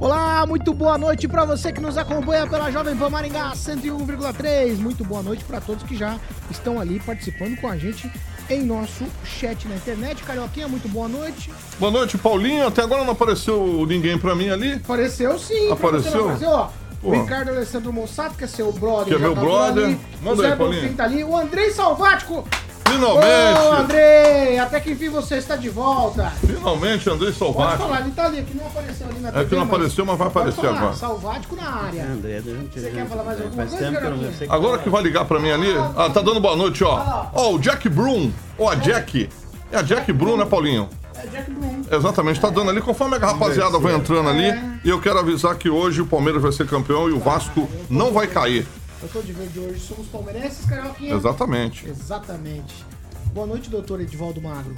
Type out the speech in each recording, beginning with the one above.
Olá, muito boa noite para você que nos acompanha pela Jovem Pan Maringá 101,3. Muito boa noite para todos que já estão ali participando com a gente em nosso chat na internet. Carioquinha, muito boa noite. Boa noite, Paulinho. Até agora não apareceu ninguém para mim ali. Apareceu sim. Apareceu? Apareceu, ó. Ricardo Alessandro Mossato, que é seu brother. Que é meu tá brother. ali. Manda o Zé aí, Paulinho. Tá ali. O Andrei Salvático. Finalmente! Ô, Andrei, até que enfim você está de volta. Finalmente, André Pode Salvático. falar, ele tá ali, que não apareceu ali na É TV. que não apareceu, mas vai pode aparecer falar, agora. Salvático na área. André, a gente, Você quer falar mais alguma coisa, tempo que eu não sei Agora que vai ligar pra mim ali. Ah, tá dando boa noite, ó. Ó, o Jack Broom. Ó, a Jack. É a Jack Broom, né, Paulinho? É Jack Bloom. Exatamente, tá dando ali. Conforme a rapaziada vai entrando ali. E eu quero avisar que hoje o Palmeiras vai ser campeão e o Vasco não vai cair. Eu tô de verde hoje, somos palmeirenses, Carioquinha? Exatamente. Exatamente. Boa noite, doutor Edivaldo Magro.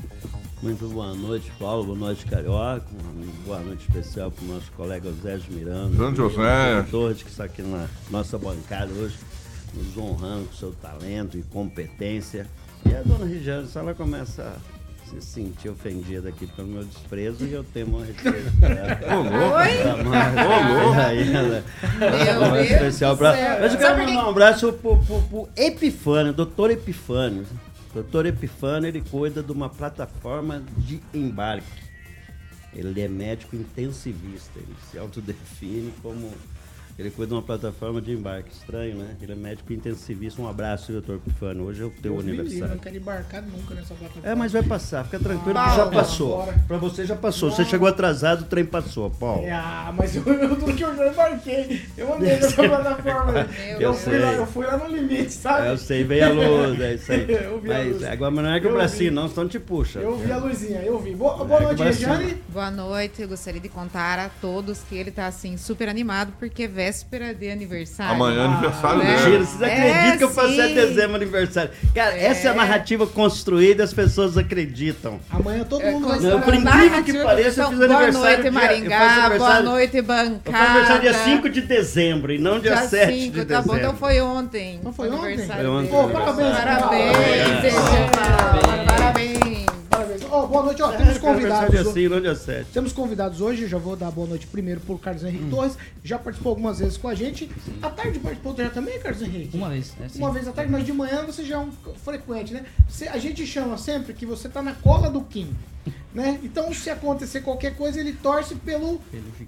Muito boa noite, Paulo. Boa noite, Carioca. Uma boa noite especial para o nosso colega José de Miranda. Grande José. Torres, que está aqui na nossa bancada hoje, nos honrando com seu talento e competência. E a dona Regiane, se ela começa se sentir ofendida aqui pelo meu desprezo, e eu tenho um respeito por ela. Ô, louco. Aí, ela, um Deus especial pra... Mas eu quero mandar um abraço pro, pro, pro Epifânio, doutor Epifânio. Doutor Epifânio, ele cuida de uma plataforma de embarque. Ele é médico intensivista, ele se autodefine como... Ele cuida de uma plataforma de embarque. Estranho, né? Ele é médico intensivista. Um abraço, doutor Epifânio. Hoje é o teu Deus me livre, aniversário. não quero embarcar nunca nessa plataforma. É, mas vai passar, fica tranquilo Ah, que já passou. Pra você já passou. Você Não. chegou atrasado, o trem passou, Paulo. É, Ah, mas eu, eu tudo que eu já embarquei. Eu andei nessa plataforma. Eu, Deus. fui lá, eu fui lá no limite, sabe? Eu sei, veio a luz, é isso aí. Eu vi a Mas luz. agora mas não é que o Eu bracinho, não, senão te puxa. Eu vi a luzinha, eu vi. Boa, boa É, noite. Regiane. Boa noite, eu gostaria de contar a todos que ele tá assim super animado porque é véspera de aniversário. Amanhã é aniversário dele. Mentira, vocês É, acreditam que eu passei sim. dezembro aniversário? Cara, essa é a É. narrativa construída, as pessoas acreditam. Amanhã todo É, mundo vai estar por incrível que pareça, eu fiz boa aniversário noite, dia- eu faço Maringá. Boa noite, Eu bancada. faço aniversário dia 5 de dezembro e não dia, Dia 7 cinco, de tá bom, dezembro. então foi ontem. Não foi ontem? Foi ontem. Pô, parabéns, Parabéns, parabéns. Parabéns. Parabéns. Ó, boa noite, ó. É, Temos convidados. dia 5, não dia 7. Temos convidados hoje, já vou dar boa noite primeiro pro Carlos Henrique Torres, já participou algumas vezes com a gente. À tarde participou já também, Carlos Henrique? Uma vez, né? Sim. Uma vez à tarde, mas de manhã você já é um frequente, né? Você- a gente chama sempre que você tá na cola do Kim, né? Então, se acontecer qualquer coisa, ele torce pelo,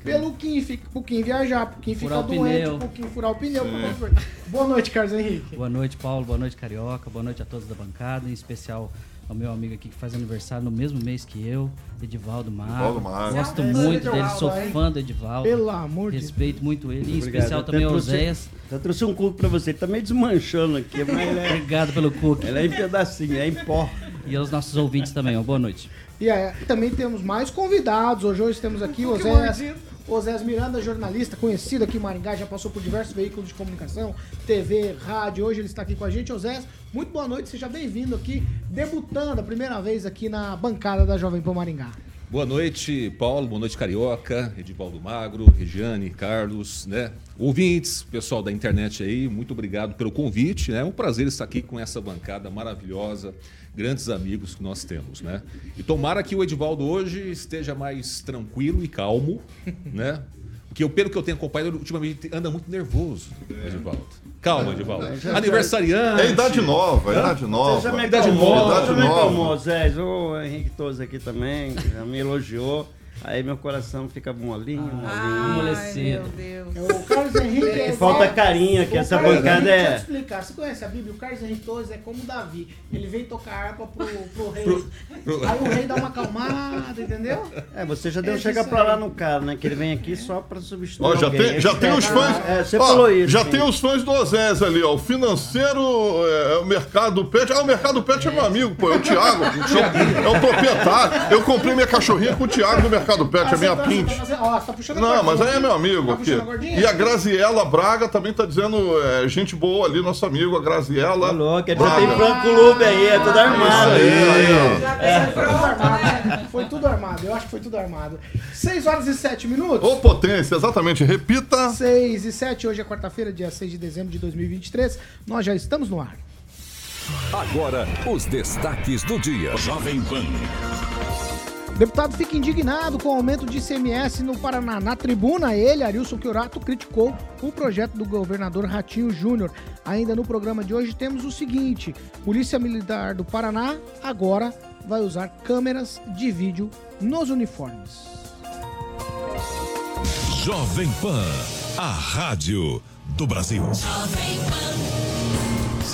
pelo Kim, fica, pro Kim viajar, pro Kim ficar Furar doente, pneu. pro Kim furar o pneu. Boa noite, Carlos Henrique. Boa noite, Paulo. Boa noite, Carioca. Boa noite a todos da bancada, em especial ao meu amigo aqui que faz aniversário no mesmo mês que eu, Edivaldo Magro. Gosto É, muito dele, sou hein? fã do Edivaldo. Pelo amor de Deus. Respeito muito ele, em Obrigado. especial Eu também ao trouxe- Zéias. Eu trouxe um cuco pra você, ele tá meio desmanchando aqui, mas ele é, Obrigado pelo cookie. ele é em pedacinho, é em pó. E aos nossos ouvintes também, ó. Boa noite. E aí, também temos mais convidados. Hoje, hoje temos aqui o Osés, Osés Miranda, jornalista conhecido aqui em Maringá, já passou por diversos veículos de comunicação, TV, rádio. Hoje ele está aqui com a gente. Osés, muito boa noite, seja bem-vindo aqui, debutando a primeira vez aqui na bancada da Jovem Pan Maringá. Boa noite, Paulo. Boa noite, Carioca, Edivaldo Magro, Regiane, Carlos, né? Ouvintes, pessoal da internet aí, muito obrigado pelo convite, né? É um prazer estar aqui com essa bancada maravilhosa, grandes amigos que nós temos, né? E tomara que o Edivaldo hoje esteja mais tranquilo e calmo, né? Porque eu, pelo que eu tenho acompanhado, ele ultimamente anda muito nervoso, Edivaldo. Calma, Edivaldo. Aniversariante. É idade nova, é idade nova. Você já me Idade acalmou, nova. você já me Idade acalmou, nova. Zé. O Henrique Toso aqui também, já me elogiou. Aí meu coração fica molinho, molinho. Ai, amolecido. meu Deus. O Carlos Henrique é Falta carinho, que essa Carlos bancada Henrique, Deixa eu te é. explicar. Você conhece a Bíblia? O Carlos Henrique Torres é como Davi. Ele vem tocar harpa pro, pro rei. Aí o rei dá uma acalmada, entendeu? É, você já deu É chegar isso pra lá no cara, né? Que ele vem aqui só pra substituir. Ó, já alguém. tem, já tem é- os fãs. É, você Ó, falou isso. Já tem os fãs do Osés ali, ó. O financeiro, é, o mercado pet. Ah, o mercado pet é meu amigo, pô. É o Thiago. É o proprietário. Eu comprei minha cachorrinha com o Thiago do mercado pet, é minha Ah, você tá- pint. tá ó, tá puxando a Não, mas aí é aqui. meu amigo Tá aqui. puxando a cordinha? E a Graziela Braga também tá dizendo é, gente boa ali, nosso amigo, a Graziela. Tá louco, ele já tem fã clube aí, é tudo armado. Aí, aí. É, foi tudo armado, né? Foi tudo armado, eu acho que foi tudo armado. 6 horas e 7 minutos. Ô, potência, exatamente. Repita. 6 e 7, hoje é quarta-feira, dia 6 de dezembro de 2023. Nós já estamos no ar. Agora, os destaques do dia. Jovem Pan. O deputado fica indignado com o aumento de ICMS no Paraná. Na tribuna, ele, Arilson Chiorato, criticou o projeto do governador Ratinho Júnior. Ainda no programa de hoje temos o seguinte: Polícia Militar do Paraná agora vai usar câmeras de vídeo nos uniformes. Jovem Pan. A rádio do Brasil.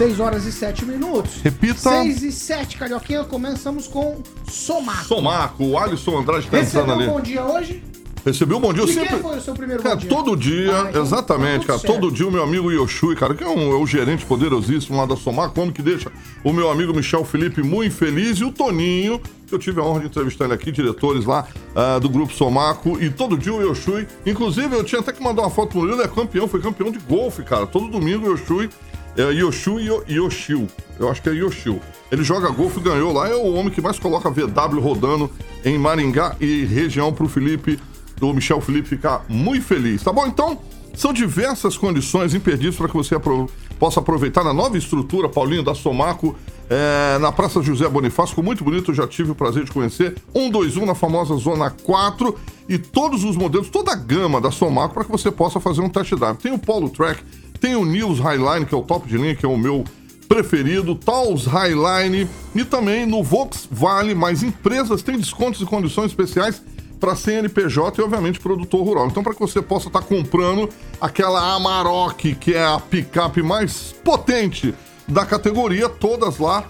6 horas e 7 minutos. Repita. 6 e 7, Carioquinha. Começamos com Somaco. Somaco, o Alisson Andrade tá entrando ali. um bom dia hoje? Recebeu um bom dia. De sempre. quem foi o seu primeiro Cara, bom dia? todo dia, Ah, então exatamente, tá cara. certo. Todo dia o meu amigo Yoshui, cara, que é, um, é o gerente poderosíssimo lá da Somaco, homem que deixa o meu amigo Michel Felipe muito feliz e o Toninho, que eu tive a honra de entrevistar ele aqui, diretores lá ah, do grupo Somaco, e todo dia o Yoshui. Inclusive, eu tinha até que mandar uma foto pro ele é campeão, foi campeão de golfe, cara. Todo domingo o Yoshui. É Yoshu Yo- Yoshio. Eu acho que é Yoshio. Ele joga golfe e ganhou lá. É o homem que mais coloca VW rodando em Maringá e região pro Felipe, do Michel Felipe ficar muito feliz. Tá bom? Então, são diversas condições imperdíveis para que você apro- possa aproveitar na nova estrutura, Paulinho, da Somaco, é, na Praça José Bonifácio. Ficou muito bonito, eu já tive o prazer de conhecer. 121 na famosa Zona 4 e todos os modelos, toda a gama da Somaco para que você possa fazer um test drive. Tem o Polo Track, tem o News Highline, que é o top de linha, que é o meu preferido, Taos Highline e também no Volkswagen, mas empresas têm descontos e condições especiais para CNPJ e, obviamente, produtor rural. Então, para que você possa estar comprando aquela Amarok, que é a picape mais potente da categoria, todas lá,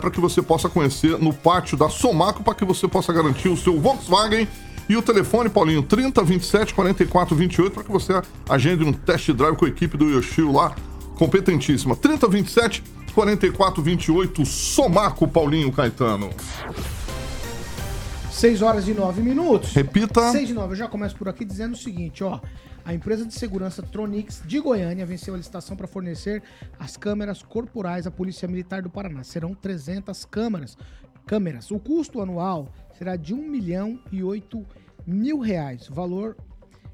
para que você possa conhecer no pátio da Somaco, para que você possa garantir o seu Volkswagen. E o telefone, Paulinho, 30 27 44 28, para que você agende um test drive com a equipe do Yoshio lá, competentíssima. 30 27 44 28, Somaco, Paulinho Caetano. 6 horas e 9 minutos. Repita. 6 e 9. Eu já começo por aqui dizendo o seguinte, ó. A empresa de segurança Tronix de Goiânia venceu a licitação para fornecer as câmeras corporais à Polícia Militar do Paraná. Serão 300 câmeras. câmeras. O custo anual será de 1 milhão e 8 mil reais. Valor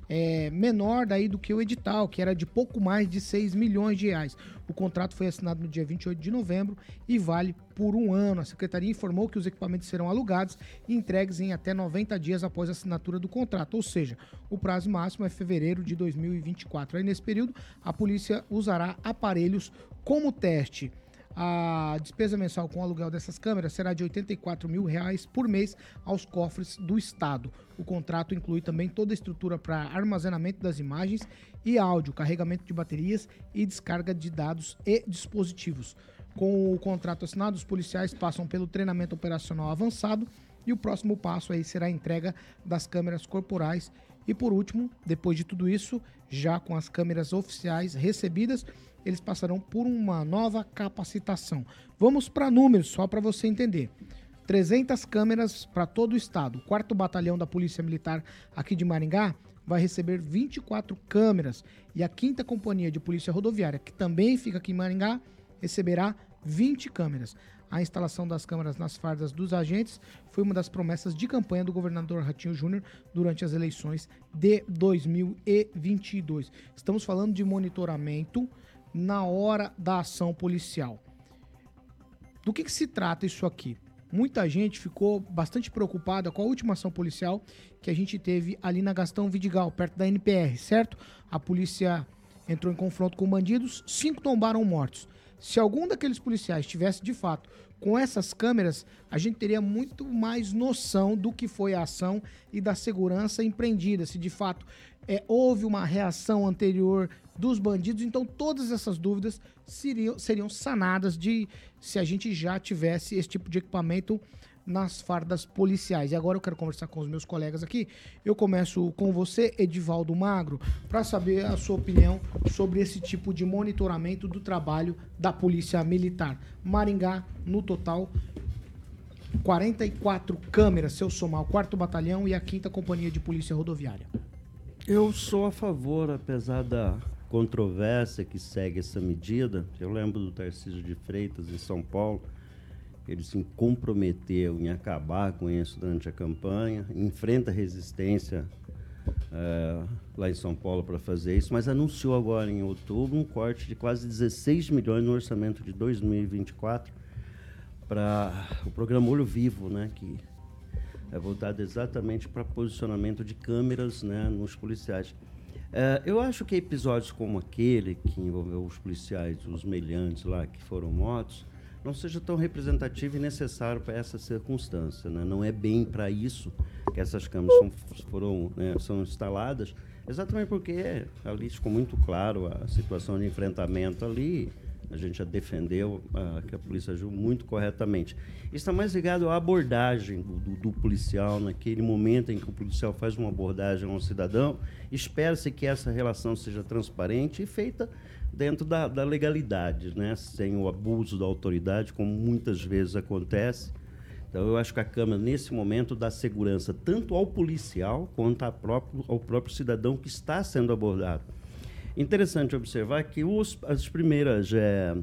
é, menor daí do que o edital, que era de pouco mais de 6 milhões de reais. O contrato foi assinado no dia 28 de novembro e vale por um ano. A secretaria informou que os equipamentos serão alugados e entregues em até 90 dias após a assinatura do contrato, ou seja, o prazo máximo é fevereiro de 2024. Aí nesse período, a polícia usará aparelhos como teste. A despesa mensal com o aluguel dessas câmeras será de 84 mil reais por mês aos cofres do Estado. O contrato inclui também toda a estrutura para armazenamento das imagens e áudio, carregamento de baterias e descarga de dados e dispositivos. Com o contrato assinado, os policiais passam pelo treinamento operacional avançado e o próximo passo aí será a entrega das câmeras corporais. E por último, depois de tudo isso, já com as câmeras oficiais recebidas, eles passarão por uma nova capacitação. Vamos para números, só para você entender. 300 câmeras para todo o estado. O 4 Batalhão da Polícia Militar aqui de Maringá vai receber 24 câmeras. E a 5 Companhia de Polícia Rodoviária, que também fica aqui em Maringá, receberá 20 câmeras. A instalação das câmeras nas fardas dos agentes foi uma das promessas de campanha do governador Ratinho Júnior durante as eleições de 2022. Estamos falando de monitoramento na hora da ação policial. Do que, que, se trata isso aqui? Muita gente ficou bastante preocupada com a última ação policial que a gente teve ali na Gastão Vidigal, perto da NPR, certo? A polícia entrou em confronto com bandidos, cinco tombaram mortos. Se algum daqueles policiais tivesse de fato com essas câmeras, a gente teria muito mais noção do que foi a ação e da segurança empreendida. Se de fato é, houve uma reação anterior dos bandidos, então todas essas dúvidas seriam, seriam sanadas de se a gente já tivesse esse tipo de equipamento nas fardas policiais. E agora eu quero conversar com os meus colegas aqui. Eu começo com você, Edivaldo Magro, para saber a sua opinião sobre esse tipo de monitoramento do trabalho da Polícia Militar. Maringá, no total, 44 câmeras, se eu somar o 4 Batalhão e a 5 Companhia de Polícia Rodoviária. Eu sou a favor, apesar da controvérsia que segue essa medida. Eu lembro do Tarcísio de Freitas, em São Paulo, ele se comprometeu em acabar com isso durante a campanha, enfrenta resistência uh, lá em São Paulo para fazer isso, mas anunciou agora em outubro um corte de quase 16 milhões no orçamento de 2024 para o programa Olho Vivo, né, que é voltado exatamente para posicionamento de câmeras né, nos policiais. Uh, eu acho que episódios como aquele que envolveu os policiais, os meliantes lá que foram mortos, não seja tão representativo e necessário para essa circunstância. Né? Não é bem para isso que essas câmeras são, foram, né, são instaladas, exatamente porque ali ficou muito claro a situação de enfrentamento ali. A gente já defendeu uh, que a polícia agiu muito corretamente. Isso está mais ligado à abordagem do, do, do, policial, naquele momento em que o policial faz uma abordagem a um cidadão, espera-se que essa relação seja transparente e feita dentro da, da legalidade, né? sem o abuso da autoridade, como muitas vezes acontece. Então, eu acho que a Câmara, nesse momento, dá segurança tanto ao policial quanto próprio, ao próprio cidadão que está sendo abordado. Interessante observar que os, as primeiras é,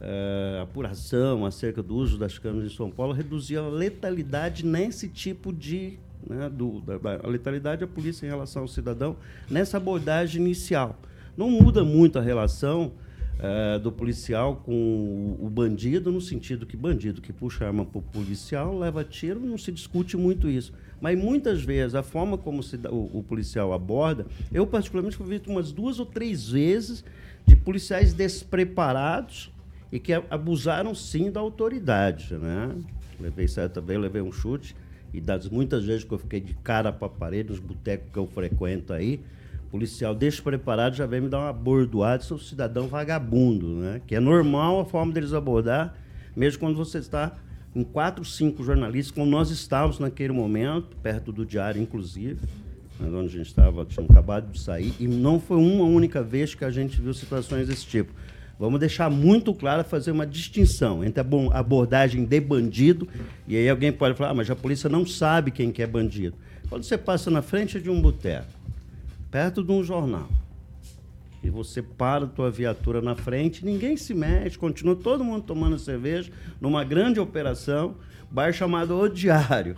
é, apuração acerca do uso das câmeras em São Paulo reduzia a letalidade nesse tipo de. Né, do, da, a letalidade da polícia em relação ao cidadão nessa abordagem inicial. Não muda muito a relação é, do policial com o, o, bandido, no sentido que bandido que puxa arma para o policial, leva tiro, não se discute muito isso. Mas muitas vezes a forma como se, o, o, policial aborda, eu particularmente fui visto umas duas ou três vezes de policiais despreparados e que abusaram sim da autoridade. Né? Levei certa vez, levei um chute, e das muitas vezes que eu fiquei de cara para a parede, nos botecos que eu frequento aí, policial despreparado já vem me dar uma bordoada, sou cidadão vagabundo, né? Que é normal a forma deles abordar, mesmo quando você está em quatro, cinco jornalistas, como nós estávamos naquele momento, perto do diário, inclusive, onde a gente estava, tinha acabado de sair, e não foi uma única vez que a gente viu situações desse tipo. Vamos deixar muito claro, fazer uma distinção entre a abordagem de bandido, e aí alguém pode falar, ah, mas a polícia não sabe quem que é bandido. Quando você passa na frente de um boteco, perto de um jornal, e você para a tua viatura na frente, ninguém se mexe, continua todo mundo tomando cerveja, numa grande operação, bar chamado O Diário.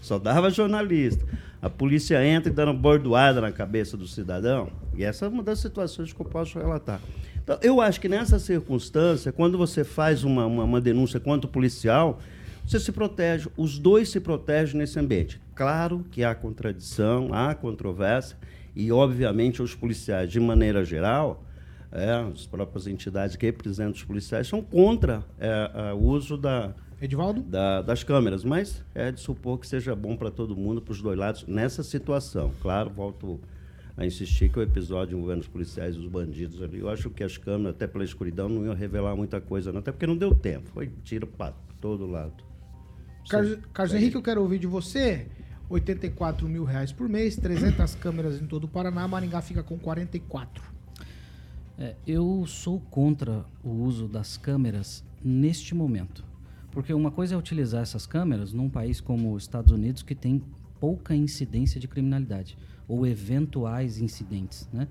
Só dava jornalista. A polícia entra e dando bordoada na cabeça do cidadão. E essa é uma das situações que eu posso relatar. Então, eu acho que nessa circunstância, quando você faz uma, uma, uma denúncia contra o policial, você se protege, os dois se protegem nesse ambiente. Claro que há contradição, há controvérsia, e, obviamente, os policiais, de maneira geral, é, as próprias entidades que representam os policiais são contra é, o uso da? Da, das câmeras, mas é de supor que seja bom para todo mundo, para os dois lados, nessa situação. Claro, volto a insistir que o episódio envolvendo os policiais e os bandidos ali, eu acho que as câmeras, até pela escuridão, não iam revelar muita coisa, não, até porque não deu tempo. Foi tiro para todo lado. Carlos, Carlos Henrique, eu quero ouvir de você. 84 mil reais por mês, 300 câmeras em todo o Paraná, Maringá fica com 44. É, eu sou contra o uso das câmeras neste momento. Porque uma coisa é utilizar essas câmeras num país como os Estados Unidos, que tem pouca incidência de criminalidade, ou eventuais incidentes, né?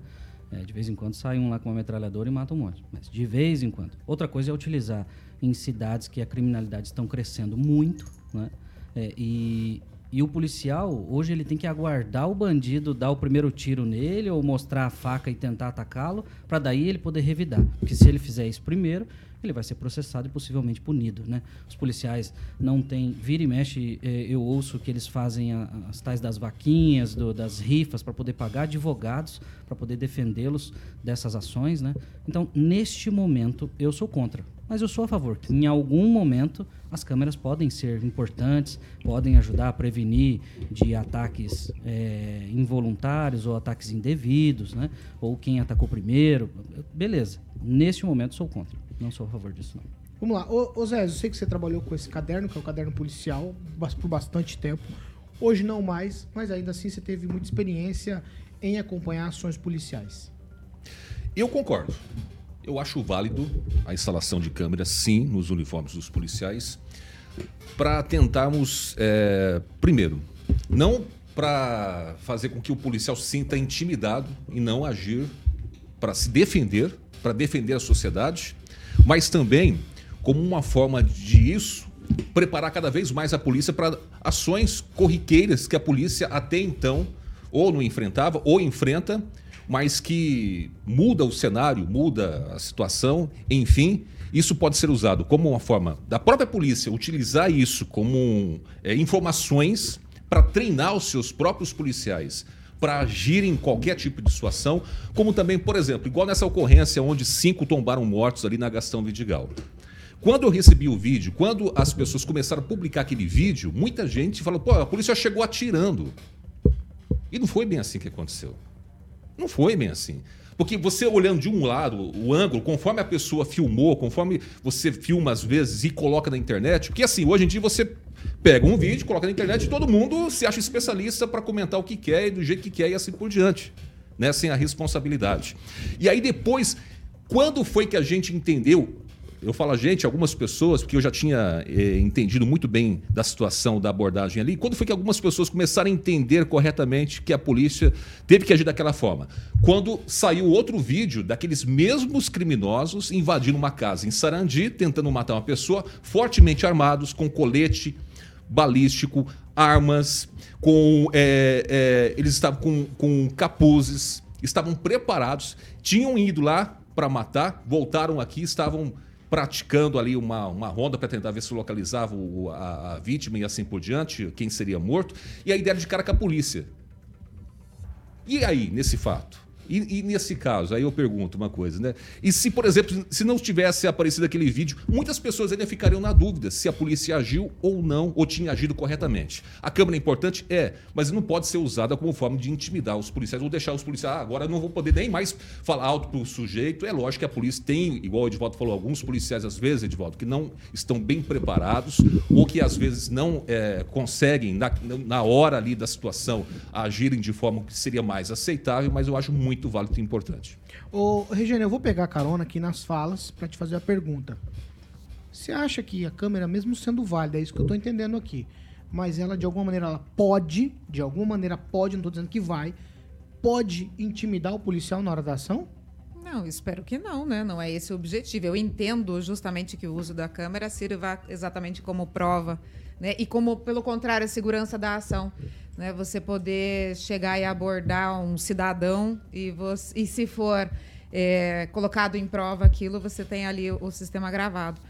É, de vez em quando sai um lá com uma metralhadora e mata um monte, mas de vez em quando. Outra coisa é utilizar em cidades que a criminalidade estão crescendo muito, né? É, e E o policial, hoje, ele tem que aguardar o bandido dar o primeiro tiro nele ou mostrar a faca e tentar atacá-lo, para daí ele poder revidar. Porque se ele fizer isso primeiro, ele vai ser processado e possivelmente punido, né? Os policiais não têm... Vira e mexe, eh, eu ouço que eles fazem a- as tais das vaquinhas, do- das rifas, para poder pagar advogados, para poder defendê-los dessas ações, né? Então, neste momento, eu sou contra. Mas eu sou a favor que, em algum momento, as câmeras podem ser importantes, podem ajudar a prevenir de ataques eh, involuntários ou ataques indevidos, né? Ou quem atacou primeiro. Beleza. Neste momento, sou contra. Não sou a favor disso, não. Vamos lá. Ô, ô Zé, eu sei que você trabalhou com esse caderno, que é o caderno policial, por bastante tempo. Hoje não mais, mas ainda assim você teve muita experiência em acompanhar ações policiais. Eu concordo. Eu acho válido a instalação de câmeras, sim, nos uniformes dos policiais, para tentarmos, é, primeiro, não para fazer com que o policial sinta intimidado e não agir para se defender, para defender a sociedade, mas também como uma forma de isso preparar cada vez mais a polícia para ações corriqueiras que a polícia até então ou não enfrentava ou enfrenta, mas que muda o cenário, muda a situação, enfim, isso pode ser usado como uma forma da própria polícia utilizar isso como é, informações para treinar os seus próprios policiais para agir em qualquer tipo de situação, como também, por exemplo, igual nessa ocorrência onde cinco tombaram mortos ali na Gastão Vidigal. Quando eu recebi o vídeo, quando as pessoas começaram a publicar aquele vídeo, muita gente falou: pô, a polícia chegou atirando. E não foi bem assim que aconteceu. Não foi bem assim. Porque você olhando de um lado, o ângulo, conforme a pessoa filmou, conforme você filma às vezes e coloca na internet, porque assim, hoje em dia você pega um vídeo, coloca na internet e todo mundo se acha especialista para comentar o que quer e do jeito que quer e assim por diante, né? Sem a responsabilidade. E aí depois, quando foi que a gente entendeu eu falo a gente, algumas pessoas, porque eu já tinha eh, entendido muito bem da situação da abordagem ali. Quando foi que algumas pessoas começaram a entender corretamente que a polícia teve que agir daquela forma? Quando saiu outro vídeo daqueles mesmos criminosos invadindo uma casa em Sarandi, tentando matar uma pessoa, fortemente armados, com colete balístico, armas, com eh, eh, eles estavam com, com capuzes, estavam preparados, tinham ido lá para matar, voltaram aqui, estavam praticando ali uma, uma ronda para tentar ver se localizava o- a, a vítima e assim por diante, quem seria morto, e a ideia de cara com a polícia. E aí, nesse fato? E, e nesse caso, aí eu pergunto uma coisa, né? E se, por exemplo, se não tivesse aparecido aquele vídeo, muitas pessoas ainda ficariam na dúvida se a polícia agiu ou não, ou tinha agido corretamente. A câmera é importante? É, mas não pode ser usada como forma de intimidar os policiais ou deixar os policiais, ah, agora não vou poder nem mais falar alto pro sujeito. É lógico que a polícia tem, igual o Edvaldo falou, alguns policiais, às vezes, Edvaldo, que não estão bem preparados ou que às vezes não é, conseguem, na, na hora ali da situação, agirem de forma que seria mais aceitável, mas eu acho muito válido e importante. Ô, Regiane, eu vou pegar carona aqui nas falas pra te fazer a pergunta. Você acha que a câmera, mesmo sendo válida, é isso que eu tô entendendo aqui, mas ela de alguma maneira ela pode, de alguma maneira pode, não tô dizendo que vai, pode intimidar o policial na hora da ação? Não, espero que não, né? Não é esse o objetivo. Eu entendo justamente que o uso da câmera sirva exatamente como prova, né? E como, pelo contrário, a segurança da ação. Né? Você poder chegar e abordar um cidadão e, você, e se for é, colocado em prova aquilo, você tem ali o, sistema gravado.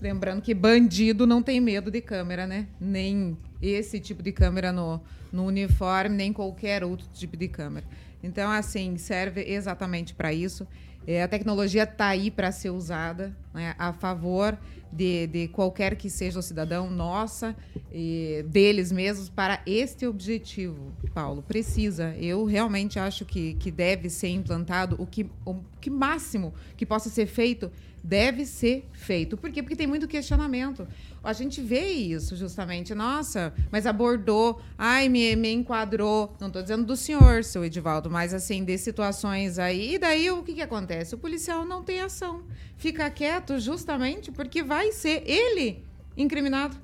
Lembrando que bandido não tem medo de câmera, né? Nem esse tipo de câmera no, no uniforme, nem qualquer outro tipo de câmera. Então, assim, serve exatamente para isso. É, a tecnologia está aí para ser usada né, a favor de, de qualquer que seja o cidadão, nossa, e deles mesmos, para este objetivo, Paulo. Precisa. Eu realmente acho que, que deve ser implantado o que, o que máximo que possa ser feito deve ser feito. Por quê? Porque tem muito questionamento. A gente vê isso justamente. Nossa, mas abordou, ai, me, me enquadrou. Não estou dizendo do senhor, seu Edivaldo, mas assim, de situações aí. E daí o que, que acontece? O policial não tem ação. Fica quieto justamente porque vai ser ele incriminado.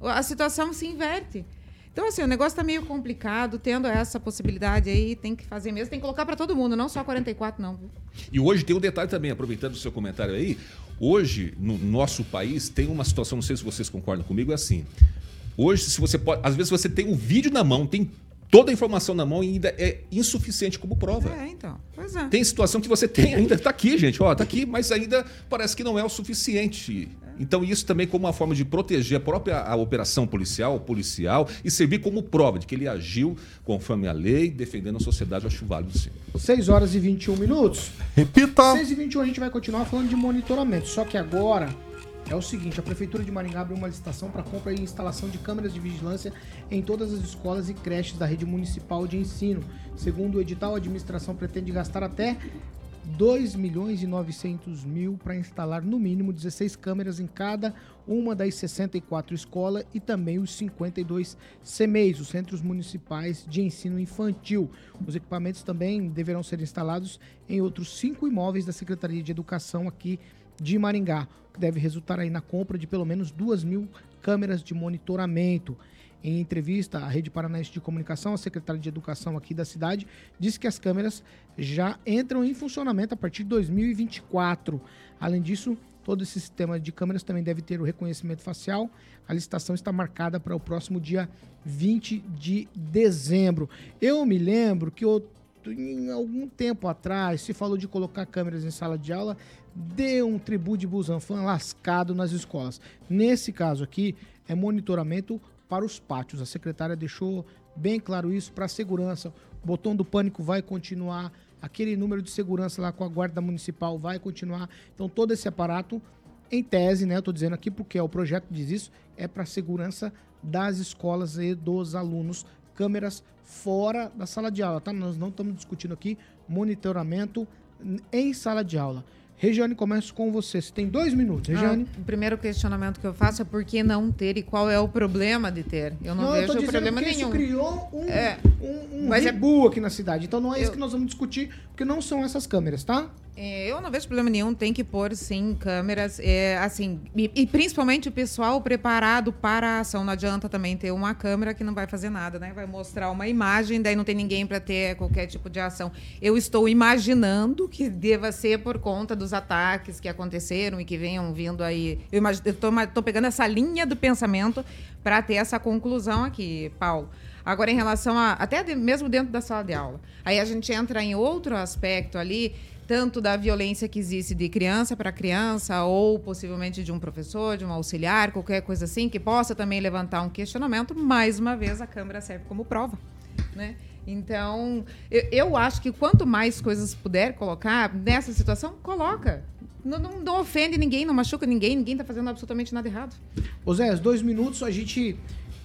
A situação se inverte. Então, assim, o negócio está meio complicado, tendo essa possibilidade aí, tem que fazer mesmo, tem que colocar para todo mundo, não só 44, não. E hoje tem um detalhe também, aproveitando o seu comentário aí. Hoje, no nosso país, tem uma situação, não sei se vocês concordam comigo, é assim. Hoje, se você pode. Às vezes você tem um vídeo na mão, tem toda a informação na mão e ainda é insuficiente como prova. É, então. Pois é. Tem situação que você tem ainda, está aqui, gente, ó, tá aqui, mas ainda parece que não é o suficiente. Então, isso também como uma forma de proteger a própria a operação policial, o policial, e servir como prova de que ele agiu conforme a lei, defendendo a sociedade, eu acho válido sim. 6 horas e 21 minutos. Repita. 6 e 21 a gente vai continuar falando de monitoramento. Só que agora é o seguinte: a Prefeitura de Maringá abriu uma licitação para compra e instalação de câmeras de vigilância em todas as escolas e creches da rede municipal de ensino. Segundo o edital, a administração pretende gastar até 2 milhões e 900 mil para instalar no mínimo 16 câmeras em cada uma das 64 escolas e também os 52 CMEIs, os Centros Municipais de Ensino Infantil. Os equipamentos também deverão ser instalados em outros cinco imóveis da Secretaria de Educação aqui de Maringá, que deve resultar aí na compra de pelo menos 2 mil câmeras de monitoramento. Em entrevista à Rede Paranaense de Comunicação, a secretária de Educação aqui da cidade disse que as câmeras já entram em funcionamento a partir de 2024. Além disso, todo esse sistema de câmeras também deve ter o reconhecimento facial. A licitação está marcada para o próximo dia 20 de dezembro. Eu me lembro que em algum tempo atrás se falou de colocar câmeras em sala de aula, deu um tributo de Busanfan lascado nas escolas. Nesse caso aqui, é monitoramento para os pátios. A secretária deixou bem claro isso para a segurança. O botão do pânico vai continuar, aquele número de segurança lá com a guarda municipal vai continuar. Então todo esse aparato, em tese, né, eu estou dizendo aqui porque é o projeto diz isso, é para segurança das escolas e dos alunos. Câmeras fora da sala de aula, tá? Nós não estamos discutindo aqui monitoramento em sala de aula. Regiane, começo com você. Você tem dois minutos, Regiane. Ah, o primeiro questionamento que eu faço é por que não ter e qual é o problema de ter. Eu não, eu vejo tô dizendo problema que nenhum. Isso criou um, É. um, um Mas é- rebu aqui na cidade. Então não é isso Eu- que nós vamos discutir, porque não são essas câmeras, tá? É, Eu não vejo problema nenhum, tem que pôr sim câmeras, é, assim, e, e principalmente o pessoal preparado para a ação. Não adianta também ter uma câmera que não vai fazer nada, né? Vai mostrar uma imagem, daí não tem ninguém para ter qualquer tipo de ação. Eu estou imaginando que deva ser por conta dos ataques que aconteceram e que venham vindo aí. Eu tô pegando essa linha do pensamento para ter essa conclusão aqui, Paulo. Agora, em relação a. Até de- mesmo dentro da sala de aula. Aí a gente entra em outro aspecto ali, tanto da violência que existe de criança para criança, ou possivelmente de um professor, de um auxiliar, qualquer coisa assim, que possa também levantar um questionamento. Mais uma vez, a câmera serve como prova. Né? Então, eu, eu acho que quanto mais coisas puder colocar nessa situação, coloca. Não, não, não ofende ninguém, não machuca ninguém, ninguém está fazendo absolutamente nada errado. Ô Zé, dois minutos, a gente,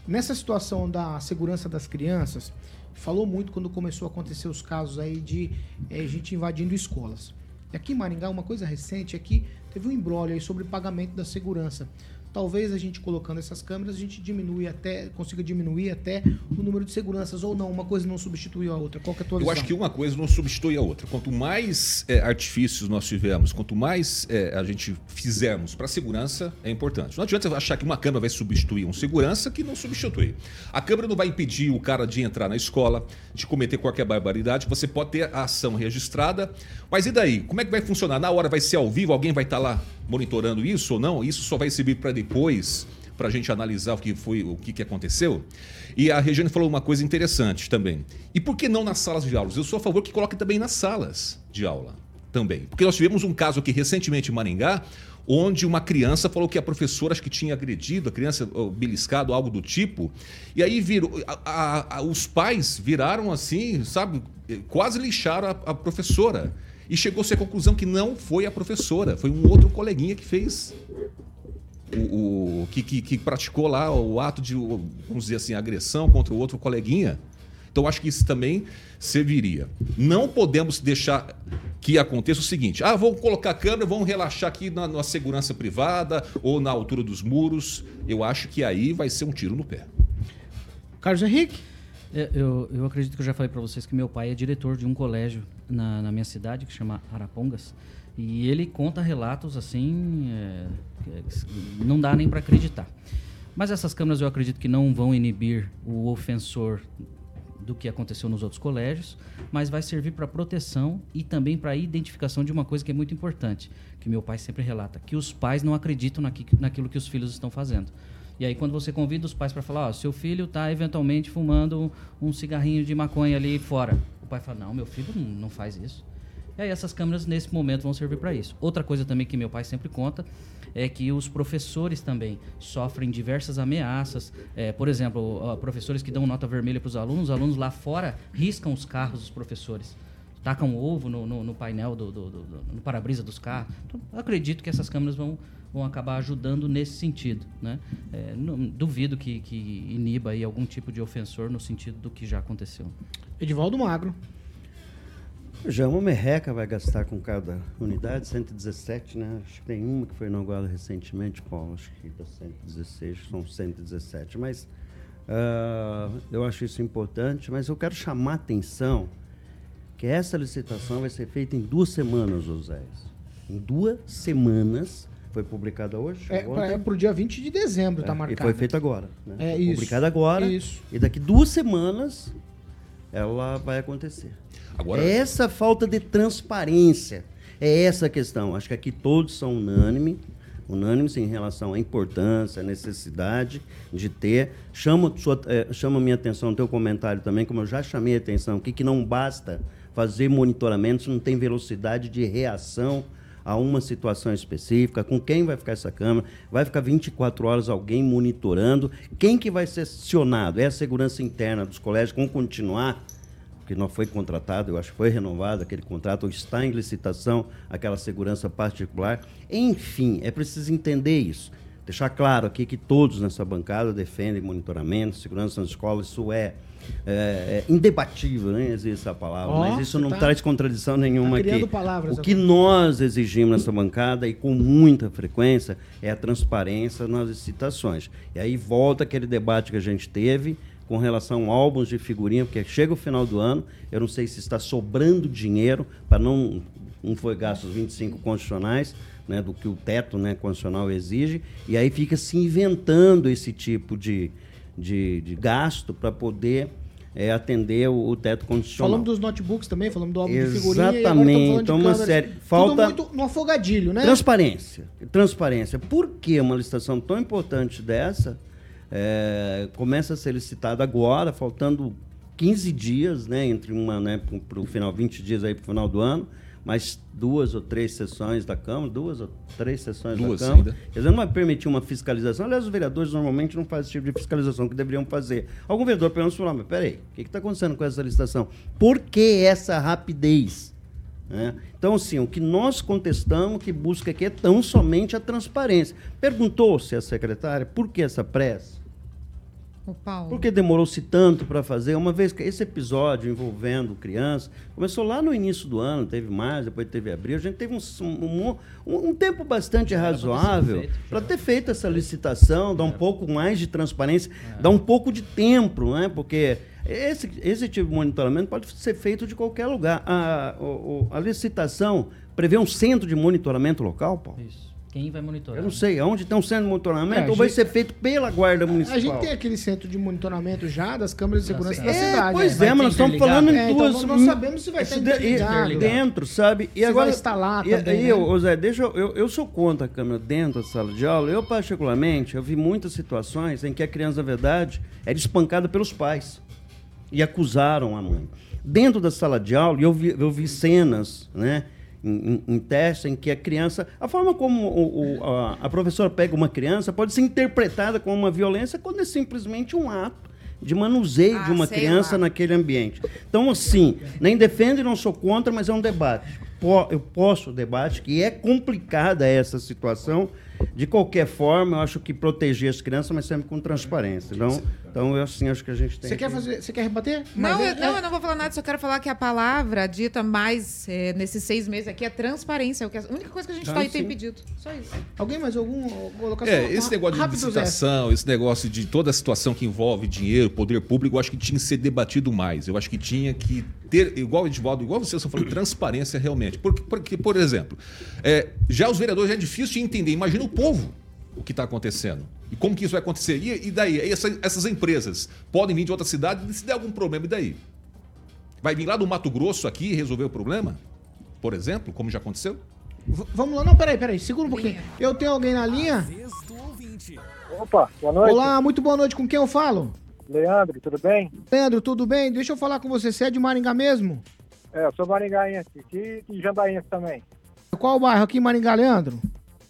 nessa situação da segurança das crianças, falou muito quando começou a acontecer os casos aí de eh, gente invadindo escolas. E aqui em Maringá, uma coisa recente é que teve um embrólio sobre pagamento da segurança. Talvez a gente colocando essas câmeras, a gente diminui até, consiga diminuir até o número de seguranças, ou não, uma coisa não substitui a outra. Qual que é a tua Eu visão? acho que uma coisa não substitui a outra. Quanto mais é, artifícios nós tivermos, quanto mais é, a gente fizermos para a segurança, é importante. Não adianta achar que uma câmera vai substituir um segurança que não substitui. A câmera não vai impedir o cara de entrar na escola, de cometer qualquer barbaridade. Você pode ter a ação registrada, mas e daí? Como é que vai funcionar? Na hora vai ser ao vivo? Alguém vai estar lá monitorando isso ou não? Isso só vai servir para depois para a gente analisar o que foi, o que, que aconteceu. E a Regiane falou uma coisa interessante também. E por que não nas salas de aulas? Eu sou a favor que coloque também nas salas de aula também. Porque nós tivemos um caso aqui recentemente em Maringá, onde uma criança falou que a professora acho que tinha agredido, a criança beliscado, algo do tipo. E aí virou, a- a- a- os pais viraram assim, sabe, quase lixaram a professora. E chegou-se à conclusão que não foi a professora, foi um outro coleguinha que fez o, o- que, que, que praticou lá o ato de, vamos dizer assim, agressão contra o outro coleguinha. Então acho que isso também serviria. Não podemos deixar que aconteça o seguinte: ah, vamos colocar a câmera, vamos relaxar aqui na, na segurança privada ou na altura dos muros. Eu acho que aí vai ser um tiro no pé. Carlos Henrique? É, Eu, eu acredito que eu já falei para vocês que meu pai é diretor de um colégio na, na minha cidade que chama Arapongas e ele conta relatos assim é, que não dá nem para acreditar. Mas essas câmeras eu acredito que não vão inibir o ofensor do que aconteceu nos outros colégios, mas vai servir para proteção e também para identificação de uma coisa que é muito importante, que meu pai sempre relata, que os pais não acreditam naqui- naquilo que os filhos estão fazendo. E aí quando você convida os pais para falar, ó, seu filho está eventualmente fumando um cigarrinho de maconha ali fora. O pai fala, não, meu filho não, faz isso. E aí essas câmeras nesse momento vão servir para isso. Outra coisa também que meu pai sempre conta é que os professores também sofrem diversas ameaças. É, por exemplo, professores que dão nota vermelha para os alunos, os alunos lá fora riscam os carros dos professores. Tacam ovo no, no, no painel, do, do, do- do- no para-brisa dos carros. Então, acredito que essas câmeras vão, vão acabar ajudando nesse sentido. Né? É, não- duvido que, que iniba aí algum tipo de ofensor no sentido do que já aconteceu. Edivaldo Magro. Já uma merreca vai gastar com cada unidade, 117, né? Acho que tem uma que foi inaugurada recentemente, Paulo, acho que dá 116, são 117. Mas ah, eu acho isso importante, mas eu quero chamar a atenção que essa licitação vai ser feita em duas semanas, José. Em duas semanas, foi publicada hoje? É, é pro dia 20 de dezembro, tá É, marcado. E foi feita agora. Né? É Foi isso. Publicada agora. Isso. E daqui duas semanas ela vai acontecer. Agora- É essa falta de transparência. É essa a questão. Acho que aqui todos são unânimes, unânimes em relação à importância, à necessidade de ter. Chama, sua, eh, chama minha atenção no teu comentário também, como eu já chamei a atenção aqui, que não basta fazer monitoramento se não tem velocidade de reação a uma situação específica, com quem vai ficar essa câmera, vai ficar 24 horas alguém monitorando, quem que vai ser acionado? É a segurança interna dos colégios, vão continuar, porque não foi contratado, eu acho que foi renovado aquele contrato, ou está em licitação aquela segurança particular. Enfim, é preciso entender isso. Deixar claro aqui que todos nessa bancada defendem monitoramento, segurança nas escolas, isso é, é, é indebatível, nem existe essa palavra, Ó, mas isso não tá- traz contradição nenhuma tá aqui. palavras o que nós exigimos nessa bancada e com muita frequência é a transparência nas licitações. E aí volta aquele debate que a gente teve com relação a álbuns de figurinha, porque chega o final do ano, eu não sei se está sobrando dinheiro para não não foi gasto os 25 constitucionais, né, do que o teto né, constitucional exige, e aí fica se inventando esse tipo de, de, de gasto para poder eh, atender o, o teto constitucional. Falamos dos notebooks também, falamos do álbum de figurinha. Exatamente, então uma série- Tudo falta- muito no afogadilho, né? Transparência. Transparência. Por que uma licitação tão importante dessa é, começa a ser licitada agora, faltando 15 dias, né, entre uma, né, para o final, 20 dias aí para o final do ano, mais duas ou três sessões da Câmara, duas ou três sessões Duas da Câmara. ainda. Quer dizer, não vai permitir uma fiscalização. Aliás, os vereadores normalmente não fazem esse tipo de fiscalização que deveriam fazer. Algum vereador pergunta falar, mas peraí, o que está acontecendo com essa licitação? Por que essa rapidez? né? Então, assim, o que nós contestamos, que busca aqui é tão somente a transparência. Perguntou-se a secretária por que essa pressa? O Paulo. Por que demorou-se tanto para fazer? Uma vez que esse episódio envolvendo crianças começou lá no início do ano, teve mais, depois teve abril. A gente teve um, um, um- um tempo bastante razoável para ter feito essa licitação, dar um pouco mais de transparência, dar um pouco de tempo, né? Porque esse, esse tipo de monitoramento pode ser feito de qualquer lugar. A, o- a licitação prevê um centro de monitoramento local, Paulo? Isso. Quem vai monitorar? Eu não sei, aonde tem um centro de monitoramento É, ou vai gente- ser feito pela Guarda Municipal? A gente tem aquele centro de monitoramento já das câmeras de segurança da É, cidade. pois né? é, mas nós estamos falando em É, então duas. nós não sabemos se vai Isso estar de- interligado. dentro, sabe? E Se agora vai instalar e, também, e né? eu, Zé, deixa eu, eu, eu sou contra a câmera dentro da sala de aula. Eu particularmente, eu vi muitas situações em que a criança, na verdade, era espancada pelos pais e acusaram a mãe. Dentro da sala de aula, eu vi, eu vi cenas, né? Em, em, em teste em que a criança. A forma como o- o- a, a professora pega uma criança pode ser interpretada como uma violência quando é simplesmente um ato de manuseio de Ah, uma sei criança lá. naquele ambiente. Então, assim, nem defendo e não sou contra, mas é um debate. Eu posso debate que é complicada essa situação. De qualquer forma, eu acho que proteger as crianças, mas sempre com transparência. Então, então eu assim acho que a gente tem. Você quer que- fazer. Você quer rebater? Não, eu, é- não, eu não vou falar nada, só quero falar que a palavra dita mais eh, nesses seis meses aqui é transparência. é A única coisa que a gente Ah, tá aí tem pedido. Só isso. Alguém mais algum colocação? É, esse negócio de licitação, esse negócio de toda a situação que envolve dinheiro, poder público, eu acho que tinha que ser debatido mais. Eu acho que tinha que ter, igual o Edivaldo, igual vocês estão falando, transparência realmente. Porque, porque por exemplo, é, já os vereadores já é difícil de entender. Imagina o povo o que está acontecendo. E como que isso vai acontecer. E, e daí? Aí essa- essas empresas podem vir de outra cidade e se der algum problema, e daí? Vai vir lá do Mato Grosso aqui e resolver o problema? Por exemplo, como já aconteceu? V- vamos lá, não, peraí, peraí, segura um pouquinho. Eu tenho alguém na linha? Opa, boa noite. Olá, muito boa noite. Com quem eu falo? Leandro, tudo bem? Leandro, tudo bem? Deixa eu falar com você. Você é de Maringá mesmo? É, eu sou maringaense aqui e jandaense também. Qual o bairro aqui em Maringá, Leandro?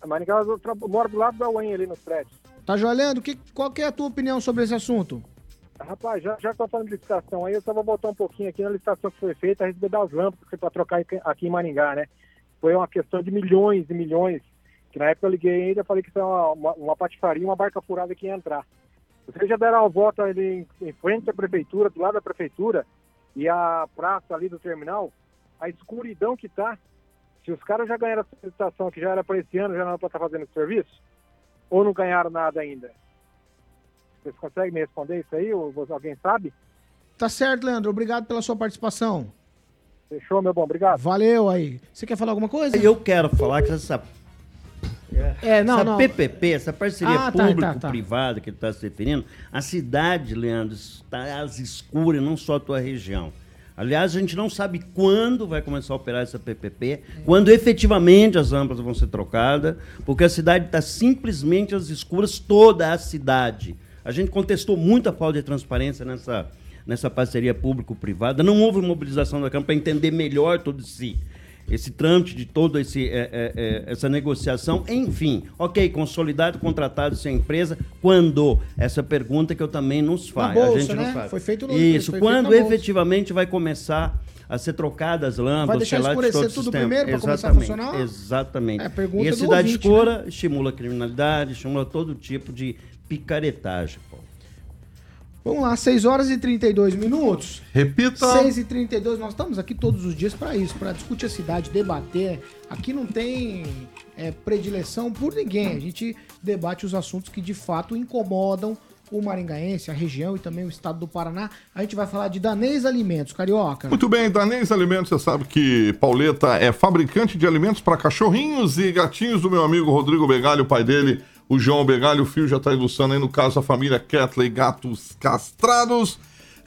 A Maringá, eu, moro do lado da UEM ali nos prédios. Tá joia, Leandro? Que, qual que é a tua opinião sobre esse assunto? Rapaz, já, já que tô falando de licitação aí, eu só vou voltar um pouquinho aqui na licitação que foi feita a respeito das lâmpadas para trocar aqui- em Maringá, né? Foi uma questão de milhões e milhões, que na época eu liguei ainda falei que isso é uma, uma, uma patifaria, uma barca furada que ia entrar. Vocês já deram uma volta ali em, em frente à prefeitura, do lado da prefeitura, e a praça ali do terminal, a escuridão que tá. Se os caras já ganharam essa licitação que já era para esse ano, já não era para estar fazendo esse serviço? Ou não ganharam nada ainda? Vocês conseguem me responder isso aí? Ou alguém sabe? Tá certo, Leandro. Obrigado pela sua participação. Fechou, meu bom? Obrigado. Valeu aí. Você quer falar alguma coisa? Eu quero falar que essa, É, não, essa não. PPP, essa parceria Ah, tá, tá, público-privada que ele está se referindo, a cidade, Leandro, está às escuras, não só a tua região. Aliás, a gente não sabe quando vai começar a operar essa PPP, quando efetivamente as lâmpadas vão ser trocadas, porque a cidade está simplesmente às escuras, toda a cidade. A gente contestou muito a falta de transparência nessa, nessa parceria público-privada. Não houve mobilização da Câmara para entender melhor todo esse, esse trâmite de toda é, é, é, essa negociação. Enfim, ok, consolidado, contratado sem empresa. Quando? Essa pergunta que eu também nos faz. bolsa, a gente né? não sabe. Foi feito no- Isso, feito quando efetivamente vai começar a ser trocadas as lâmpadas, Vai deixar sei lá, de todo tudo sistema. primeiro pra começar a Exatamente, funcionar? Exatamente. É a e a cidade ouvinte, escura estimula a criminalidade, estimula todo tipo de picaretagem. Vamos lá, 6 horas e 32 minutos. Repita. 6 e 32 nós estamos aqui todos os dias para isso, para discutir a cidade, debater. Aqui não tem é, predileção por ninguém. A gente debate os assuntos que de fato incomodam o maringaense, a região e também o estado do Paraná. A gente vai falar de Danês Alimentos, Carioca. Muito bem, Danês Alimentos, você sabe que Pauleta é fabricante de alimentos para cachorrinhos e gatinhos do meu amigo Rodrigo Begalho, o pai dele, o João Begalho, o filho já está ilustrando aí no caso a família Ketley Gatos Castrados,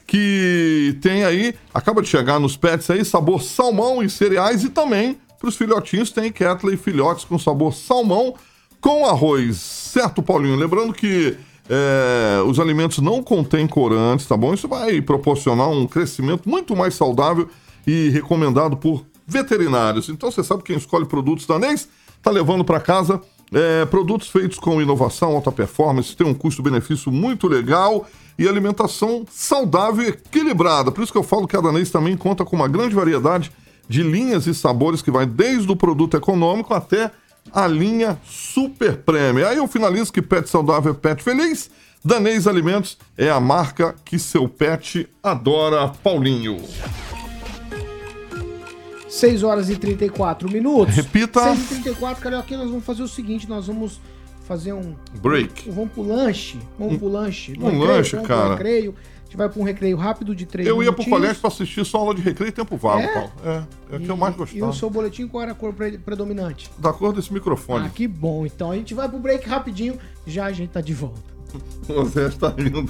que tem aí, acaba de chegar nos pets aí, sabor salmão e cereais e também para os filhotinhos tem Ketley filhotes com sabor salmão com arroz, certo, Paulinho? Lembrando que é, os alimentos não contêm corantes, tá bom? Isso vai proporcionar um crescimento muito mais saudável e recomendado por veterinários. Então você sabe quem escolhe produtos danês tá levando para casa é, produtos feitos com inovação, alta performance, tem um custo-benefício muito legal e alimentação saudável e equilibrada. Por isso que eu falo que a Danês também conta com uma grande variedade de linhas e sabores que vai desde o produto econômico até a linha Super Prêmio. Aí eu finalizo que pet saudável é pet feliz. Danês Alimentos é a marca que seu pet adora, Paulinho. 6 horas e 34 minutos. Repita. 6 e 34, Carioca, nós vamos fazer o seguinte, nós vamos fazer um... Break. Vamos pro lanche. Vamos pro lanche. Um recreio, lanche, vamos pro cara. recreio. A gente vai pra um recreio rápido de 3 Eu ia pro minutinhos. colégio pra assistir só aula de recreio e tempo vago, É? Paulo. É, é o que eu mais E gostava. o seu boletim, qual era a cor pre- predominante? Da cor desse microfone. Ah, que bom. Então a gente vai pro break rapidinho, já a gente tá de volta. Você está rindo.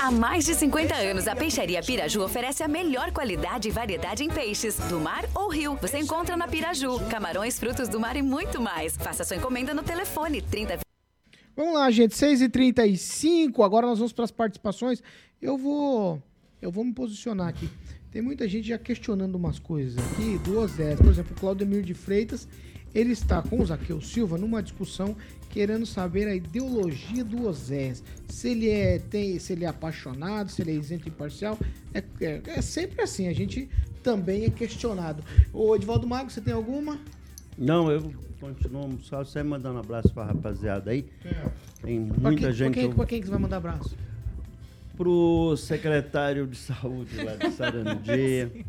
Há mais de 50 anos, a Peixaria Piraju oferece a melhor qualidade e variedade em peixes, do mar ou rio. Você encontra na Piraju, camarões, frutos do mar e muito mais. Faça sua encomenda no telefone 30 Vamos lá, gente, 6h35. Agora nós vamos para as participações. Eu vou. Eu vou me posicionar aqui. Tem muita gente já questionando umas coisas aqui do Osés. Por exemplo, o Claudemir de Freitas, ele está com o Zaqueu Silva numa discussão querendo saber a ideologia do Osés. Se ele é, tem, se ele é apaixonado, se ele é isento e imparcial. É, é, é sempre assim, a gente também é questionado. Ô, Edvaldo Mago, você tem alguma? Não, eu continuo só sempre mandando um abraço pra rapaziada aí. Tem Pra muita quem, gente. pra quem, que pra quem que você vai mandar abraço? Pro secretário de saúde lá de Sarandi,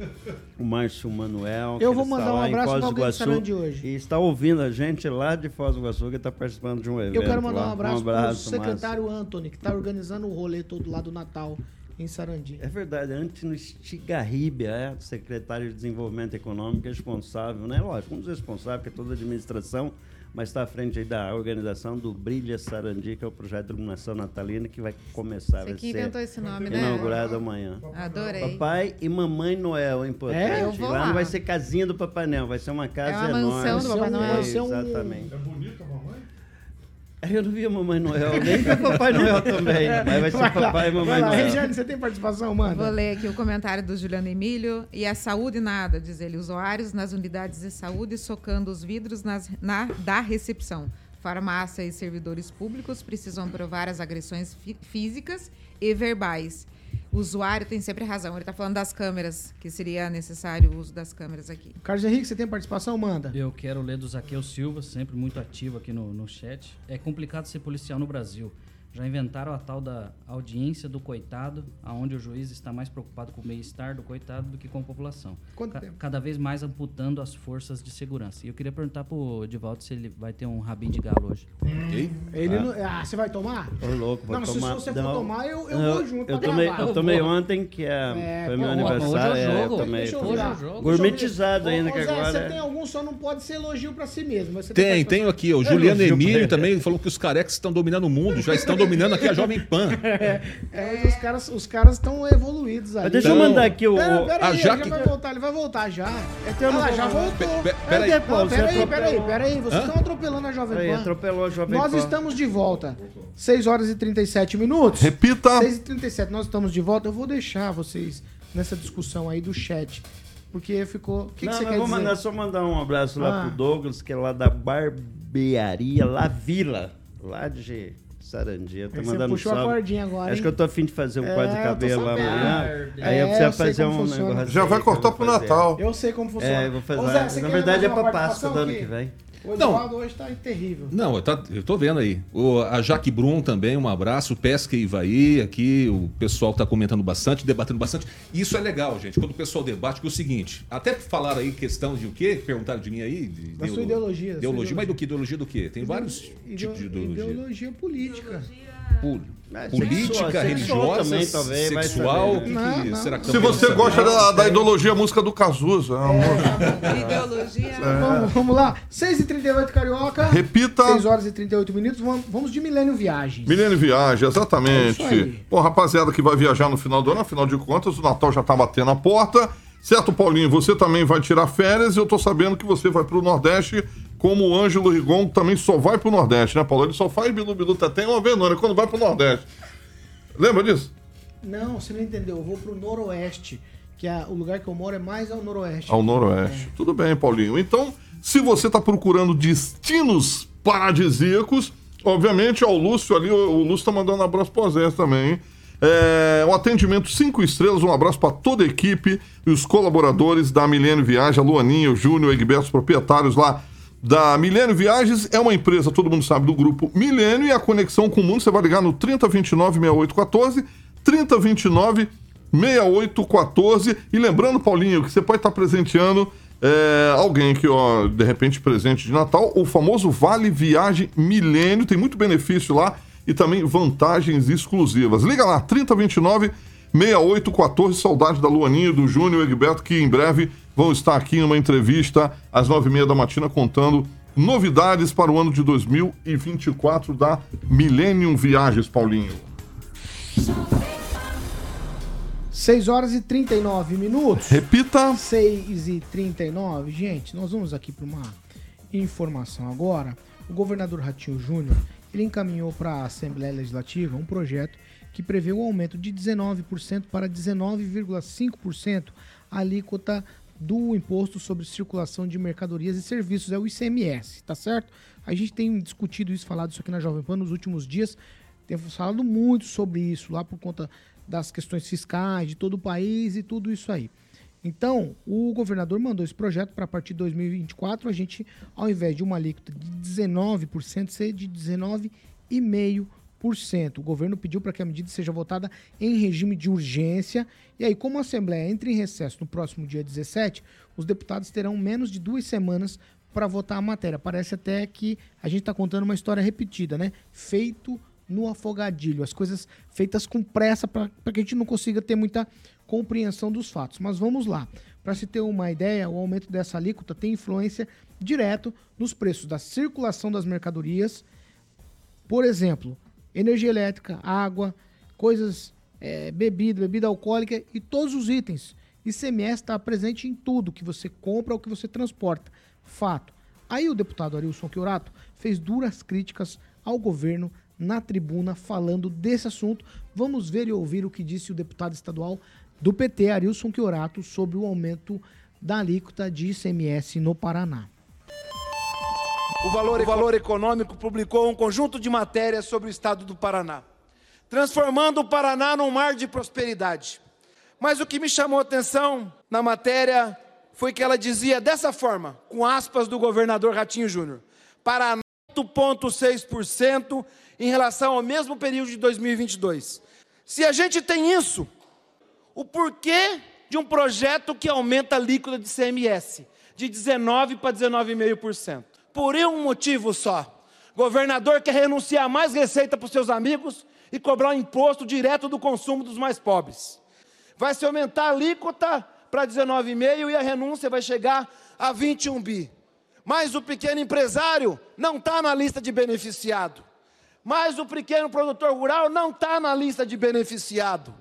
o Márcio Manuel. Eu vou está mandar um abraço do alguém de Sarandi hoje. E está ouvindo a gente lá de Foz do Iguaçu, que está participando de um evento. Eu quero mandar lá. um abraço, pro abraço, secretário Anthony, que tá organizando o rolê todo lá do Natal em Sarandi. É verdade, Antino Stigarribia, é secretário de Desenvolvimento Econômico, responsável, né? Lógico, um dos responsáveis, que é toda a administração, mas está à frente aí da organização do Brilha Sarandi, que é o projeto de iluminação natalina, que vai começar, Você vai que ser inventou esse nome, né? inaugurado amanhã. Adorei. Papai e Mamãe Noel, é importante. É? Eu vou lá lá. não vai ser casinha do Papai Noel, vai ser uma casa É uma enorme. mansão do Papai Noel. Um- Exatamente. É bonita a mamãe? Eu não vi a Mamãe Noel, nem vi o Papai Noel também, mas vai ser Vai lá, Papai e vai Mamãe lá. Noel. Regiane, você tem participação, mano? Vou ler aqui o comentário do Juliano Emílio. E a saúde nada, diz ele. Usuários nas unidades de saúde socando os vidros nas- na, da recepção. Farmácia e servidores públicos precisam provar as agressões fí- físicas e verbais. O usuário tem sempre razão. Ele está falando das câmeras, que seria necessário o uso das câmeras aqui. Carlos Henrique, você tem participação? Manda. Eu quero ler do Zaqueu Silva, sempre muito ativo aqui no, no chat. É complicado ser policial no Brasil. Já inventaram a tal da audiência do coitado, aonde o juiz está mais preocupado com o bem-estar do coitado do que com a população. Quanto Ca- tempo? Cada vez mais amputando as forças de segurança. E eu queria perguntar pro Divaldo se ele vai ter um rabinho de galo hoje. Ok? Ele Ah. não... ah, você vai tomar? Ô, louco, vou Não, se tomar. você for não. tomar, eu- eu Não, vou junto Eu pra tomei, gravar. eu Eu tomei ontem, que é, É, foi pô, meu hoje é aniversário. é, jogo. eu tomei. Deixa eu virar. jogo. Gourmetizado Ô, ainda, que agora. Você é- tem algum, só não pode ser elogio pra si mesmo. mas você Tem, tenho aqui. O Juliano Emílio também falou que os carecas estão dominando o mundo, já estão dominando aqui a Jovem Pan. É, mas os caras os caras estão evoluídos ali. Mas deixa eu Então, mandar aqui o. Pera, o- pera a aí, Jaque- ele já vai voltar, ele vai voltar já. eu Ah, já voltou. Pe- pe- É, pera aí. você pera aí, pera aí, pera aí. Vocês estão atropelando a Jovem Aí, Pan. atropelou a Jovem Nós Pan. estamos de volta. 6 horas e 37 minutos. Repita. 6 e 37 nós estamos de volta. Eu vou deixar vocês nessa discussão aí do chat. Porque ficou. O que, que não, você mas quer vou dizer? mandar só mandar um abraço lá Ah. pro Douglas, que é lá da barbearia La Vila, lá de Sarandia. Tá mandando puxou a salve. cordinha agora, Acho que eu tô afim de fazer um É, corte de eu cabelo amanhã. É, Aí eu eu preciso sei fazer um funciona. negócio. Já vai eu cortar pro fazer. Natal. Eu sei como funciona. É, eu vou fazer. Ô, Zé, Na verdade é pra Páscoa do ano que vem. O Edivaldo hoje tá terrível. Não, eu, tá- eu tô vendo aí. O, a Jaque Brum também, um abraço. Pesca e Ivaí, aqui o pessoal tá comentando bastante, debatendo bastante. Isso é legal, gente, quando o pessoal debate, que é o seguinte, até falaram aí questão de o quê? Perguntaram de mim aí? De, Da sua ideologia, da sua Ideologia, mas ideologia. do que? Ideologia do quê? Tem vários Ideo- tipos de ideologia. Ideologia política. Pol- É, política, sexual- religiosa, também, talvez, sexual, saber, que, que Não, será que Se você gosta da, da ideologia, a música do Cazuza. É. Ideologia. Vamos, vamos lá. 6h38 Carioca. Repita. 6 horas e 38 minutos. Vamos, de Milênio Viagens. Milênio Viagem, exatamente. É. Pô, rapaziada que vai viajar no final do ano, afinal de contas, o Natal já tá batendo a porta. Certo, Paulinho? Você também vai tirar férias e eu tô sabendo que você vai pro Nordeste, como o Ângelo Rigon também só vai pro Nordeste, né, Paulo? Ele só faz Bilu Bilu Teté uma vez, não, né? Quando vai pro Nordeste. Lembra disso? Não, você não entendeu. Eu vou pro Noroeste. Que é o lugar que eu moro é mais ao Noroeste. Ao Noroeste. Tudo bem, Paulinho. Então, se você está procurando destinos paradisíacos, obviamente, ó, o Lúcio ali, o, o Lúcio tá mandando um abraço pro Zé também, hein? É, um atendimento cinco estrelas, um abraço para toda a equipe e os colaboradores da Milênio Viagem, a Luaninha, o Júnior, o Egberto, os proprietários lá da Milênio Viagens. É uma empresa, todo mundo sabe, do grupo Milênio e a conexão com o mundo, você vai ligar no 3029 6814, 3029 6814. E lembrando, Paulinho, que você pode estar presenteando é, alguém que, ó, de repente, presente de Natal, o famoso Vale Viagem Milênio. Tem muito benefício lá e também vantagens exclusivas. Liga lá, 3029 6814. Saudade da Luaninha, do Júnior e Egberto, que em breve vão estar aqui em uma entrevista às nove e meia da matina contando novidades para o ano de 2024 da Millennium Viagens, Paulinho. 6 horas e 39 minutos. Repita. 6 e 39. Gente, nós vamos aqui para uma informação agora. O governador Ratinho Júnior, ele encaminhou para a Assembleia Legislativa um projeto que prevê um aumento de 19% para 19,5% a alíquota do imposto sobre circulação de mercadorias e serviços, é o ICMS, tá certo? A gente tem discutido isso, falado isso aqui na Jovem Pan nos últimos dias, temos falado muito sobre isso lá por conta das questões fiscais de todo o país e tudo isso aí. Então, o governador mandou esse projeto para a partir de 2024 a gente, ao invés de uma alíquota de 19%, ser de O governo pediu para que a medida seja votada em regime de urgência. E aí, como a Assembleia entra em recesso no próximo dia 17, os deputados terão menos de duas semanas para votar a matéria. Parece até que a gente está contando uma história repetida, né? Feito no afogadilho, as coisas feitas com pressa para que a gente não consiga ter muita compreensão dos fatos. Mas vamos lá. Para se ter uma ideia, o aumento dessa alíquota tem influência direto nos preços da circulação das mercadorias. Por exemplo, energia elétrica, água, coisas, é, bebida, bebida alcoólica e todos os itens. ICMS está presente em tudo que você compra ou que você transporta. Fato. Aí o deputado Arilson Chiorato fez duras críticas ao governo na tribuna falando desse assunto. Vamos ver e ouvir o que disse o deputado estadual do PT, Arilson Chiorato, sobre o aumento da alíquota de ICMS no Paraná. O Valor, o Valor Econômico publicou um conjunto de matérias sobre o estado do Paraná, transformando o Paraná num mar de prosperidade. Mas o que me chamou a atenção na matéria foi que ela dizia dessa forma, com aspas do governador Ratinho Júnior: Paraná 8,6% em relação ao mesmo período de 2022. Se a gente tem isso, o porquê de um projeto que aumenta a alíquota de CMS de 19 para 19,5%? Por um motivo só. Governador quer renunciar mais receita para os seus amigos e cobrar um imposto direto do consumo dos mais pobres. Vai se aumentar a alíquota para 19,5 e a renúncia vai chegar a 21 bi. Mas o pequeno empresário não está na lista de beneficiado. Mas o pequeno produtor rural não está na lista de beneficiado.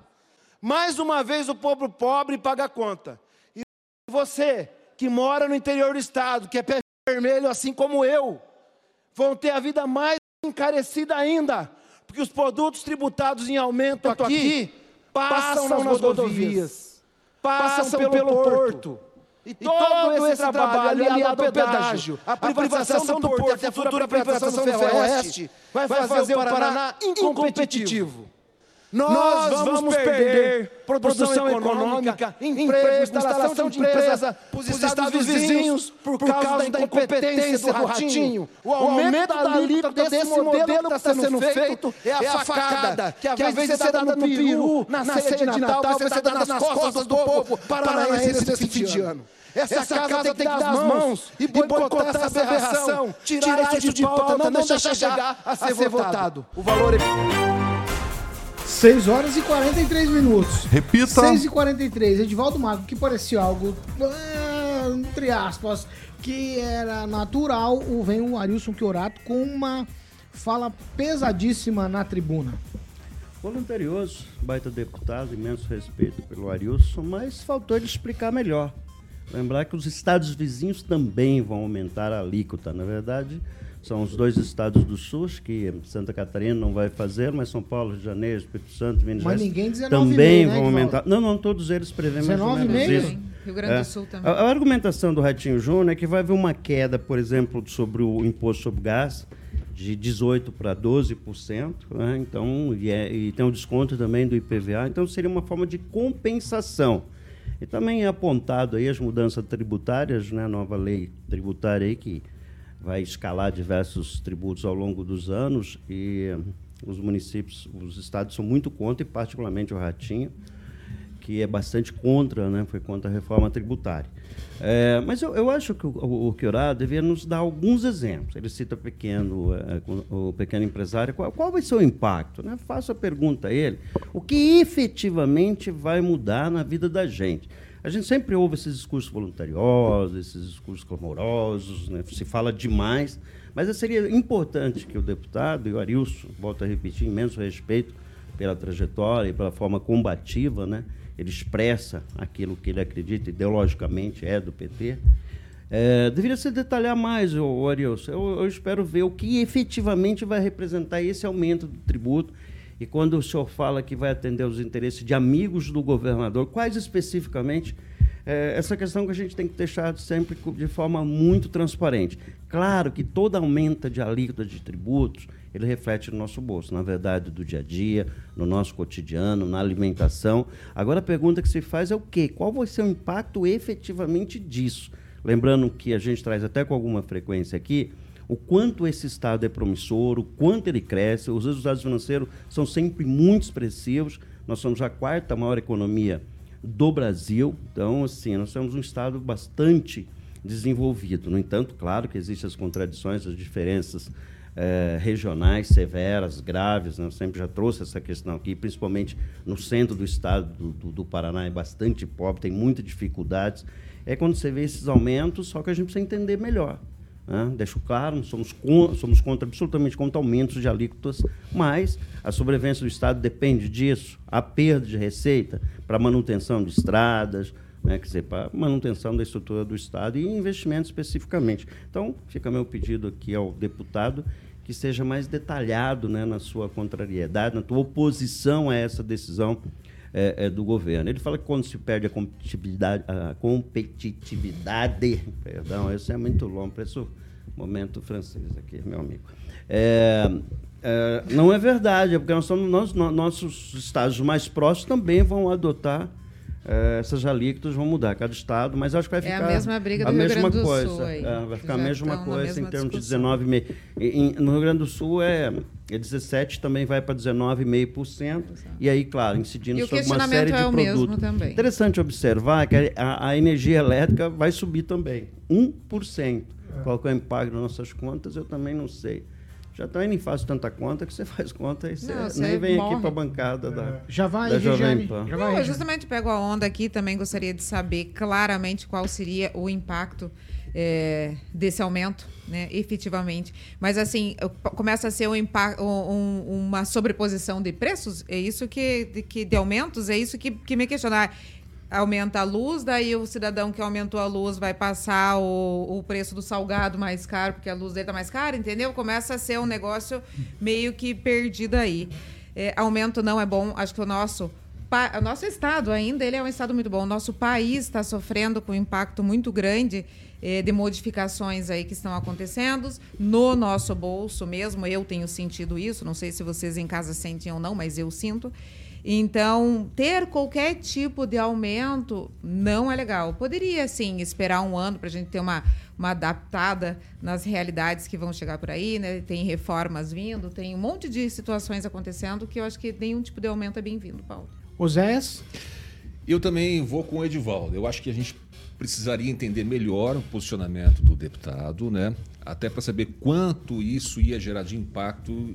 Mais uma vez o povo pobre paga a conta. E você, que mora no interior do estado, que é vermelho assim como eu, vão ter a vida mais encarecida ainda. Porque os produtos tributados em aumento aqui, aqui passam, nas rodovias, passam, pelo, pelo porto. e todo, todo esse, esse trabalho aliado ao pedágio, a privatização do porto e a futura privatização do Ferroeste vai fazer o Paraná incompetitivo. Nós vamos perder produção econômica, emprego, instalação de empresa para os estados vizinhos por causa da incompetência do ratinho. O aumento da alíquota desse modelo que está sendo feito é a é facada que, ao invés de ser dada no peru, na ceia de Natal, vai ser dada nas costas do povo paranaense nesse fim de ano. Essa, essa casa, casa tem que dar as mãos e boicotar essa aberração, tirar isso de pauta, não deixar chegar a ser, votado. O valor é... 6 horas e 43 minutos. Repita. 6 e 43. Edivaldo Mago, que parecia algo, ah, entre aspas, que era natural, vem o Arilson Chiorato com uma fala pesadíssima na tribuna. Voluntarioso, baita deputado, imenso respeito pelo Arilson, mas faltou ele explicar melhor. Lembrar que os estados vizinhos também vão aumentar a alíquota. Na verdade, são os dois estados do Sul, que Santa Catarina não vai fazer, mas São Paulo, Rio de Janeiro, Espírito Santo, Minas Gerais ninguém também né, vão aumentar. Não, não, todos eles prevêem mais ou menos isso. Rio Grande é. do Sul também. A, a, argumentação do Ratinho Júnior é que vai haver uma queda, por exemplo, sobre o imposto sobre gás de 18% para 12%, né? então, e, é, e tem o desconto também do IPVA, então seria uma forma de compensação. E também é apontado aí as mudanças tributárias, né, a nova lei tributária aí que vai escalar diversos tributos ao longo dos anos e os municípios, os estados são muito contra, e particularmente o Ratinho, que é bastante contra, né, foi contra a reforma tributária. É, mas eu, eu, acho que o, o, devia nos dar alguns exemplos. Ele cita pequeno, é, o pequeno empresário. Qual, qual, vai ser o impacto? Né? Faço a pergunta a ele. O que efetivamente vai mudar na vida da gente? A gente sempre ouve esses discursos voluntariosos, esses discursos clamorosos, né? se fala demais, mas seria importante que o deputado e o Arilson, volto a repetir, imenso respeito pela trajetória e pela forma combativa, né? ele expressa aquilo que ele acredita ideologicamente, é do PT. É, deveria se detalhar mais, o. Eu, eu, espero ver o que efetivamente vai representar esse aumento do tributo. E quando o senhor fala que vai atender os interesses de amigos do governador, quais especificamente? É, essa questão que a gente tem que deixar sempre de forma muito transparente. Claro que toda aumenta de alíquota de tributos, ele reflete no nosso bolso, na verdade, do dia a dia, no nosso cotidiano, na alimentação. Agora a pergunta que se faz é o quê? Qual vai ser o impacto efetivamente disso? Lembrando que a gente traz até com alguma frequência aqui o quanto esse estado é promissor, o quanto ele cresce. Os resultados financeiros são sempre muito expressivos. Nós somos a quarta maior economia do Brasil, então assim nós somos um estado bastante desenvolvido. No entanto, claro que existem as contradições, as diferenças eh, regionais severas, graves. Né? Eu sempre já trouxe essa questão aqui, principalmente no centro do estado do, do, do Paraná, é bastante pobre, tem muitas dificuldades. É quando você vê esses aumentos, só que a gente precisa entender melhor. Né? Deixo claro, somos, somos contra, absolutamente contra aumentos de alíquotas, mas a sobrevivência do Estado depende disso. A perda de receita para manutenção de estradas, né, quer dizer, para manutenção da estrutura do Estado e investimentos especificamente. Então, fica meu pedido aqui ao deputado que seja mais detalhado né, na sua contrariedade, na tua oposição a essa decisão é, é, do governo. Ele fala que quando se perde a competitividade, a competitividade perdão, esse é muito longo, parece o momento francês aqui, meu amigo. É, é, não é verdade, é porque nós somos, nós, nossos estados mais próximos também vão adotar é, essas alíquotas vão mudar, cada estado, mas acho que vai ficar é a mesma briga do a Rio mesma Grande do coisa. Sul. Aí, é, vai ficar a mesma coisa em termos discussão. de 19,5%. No Rio Grande do Sul é, é 17%, também vai para 19,5%. E aí, claro, incidindo E o sobre uma questionamento série de é o mesmo produtos. também. Interessante observar que a, a energia elétrica vai subir também, 1%. Qual que é o impacto nas nossas contas, eu também não sei. Já também nem faço tanta conta que você faz conta e você Não, você nem vem morre. aqui para a bancada da, Já vai, da Jovem. Pan. Já Não, vai, eu Regiane. justamente pego a onda aqui também gostaria de saber claramente qual seria o impacto é, desse aumento, né, efetivamente. Mas assim, começa a ser um um- um- uma sobreposição de preços, é isso que de, que, de aumentos, é isso que, que me questionar. Aumenta a luz, daí o cidadão que aumentou a luz vai passar o, o preço do salgado mais caro, porque a luz dele tá mais cara, entendeu? Começa a ser um negócio meio que perdido aí. É, aumento não é bom, acho que o nosso o nosso estado ainda ele é um estado muito bom. O nosso país está sofrendo com um impacto muito grande eh, de modificações aí que estão acontecendo no nosso bolso mesmo. Eu tenho sentido isso. Não sei se vocês em casa sentem ou não, mas eu sinto. Então, ter qualquer tipo de aumento não é legal. Poderia, sim, esperar um ano para a gente ter uma, uma adaptada nas realidades que vão chegar por aí, né? Tem reformas vindo, tem um monte de situações acontecendo que eu acho que nenhum tipo de aumento é bem-vindo, Paulo. Oséias? Eu também vou com o Edivaldo. Eu acho que a gente precisaria entender melhor o posicionamento do deputado, né? Até para saber quanto isso ia gerar de impacto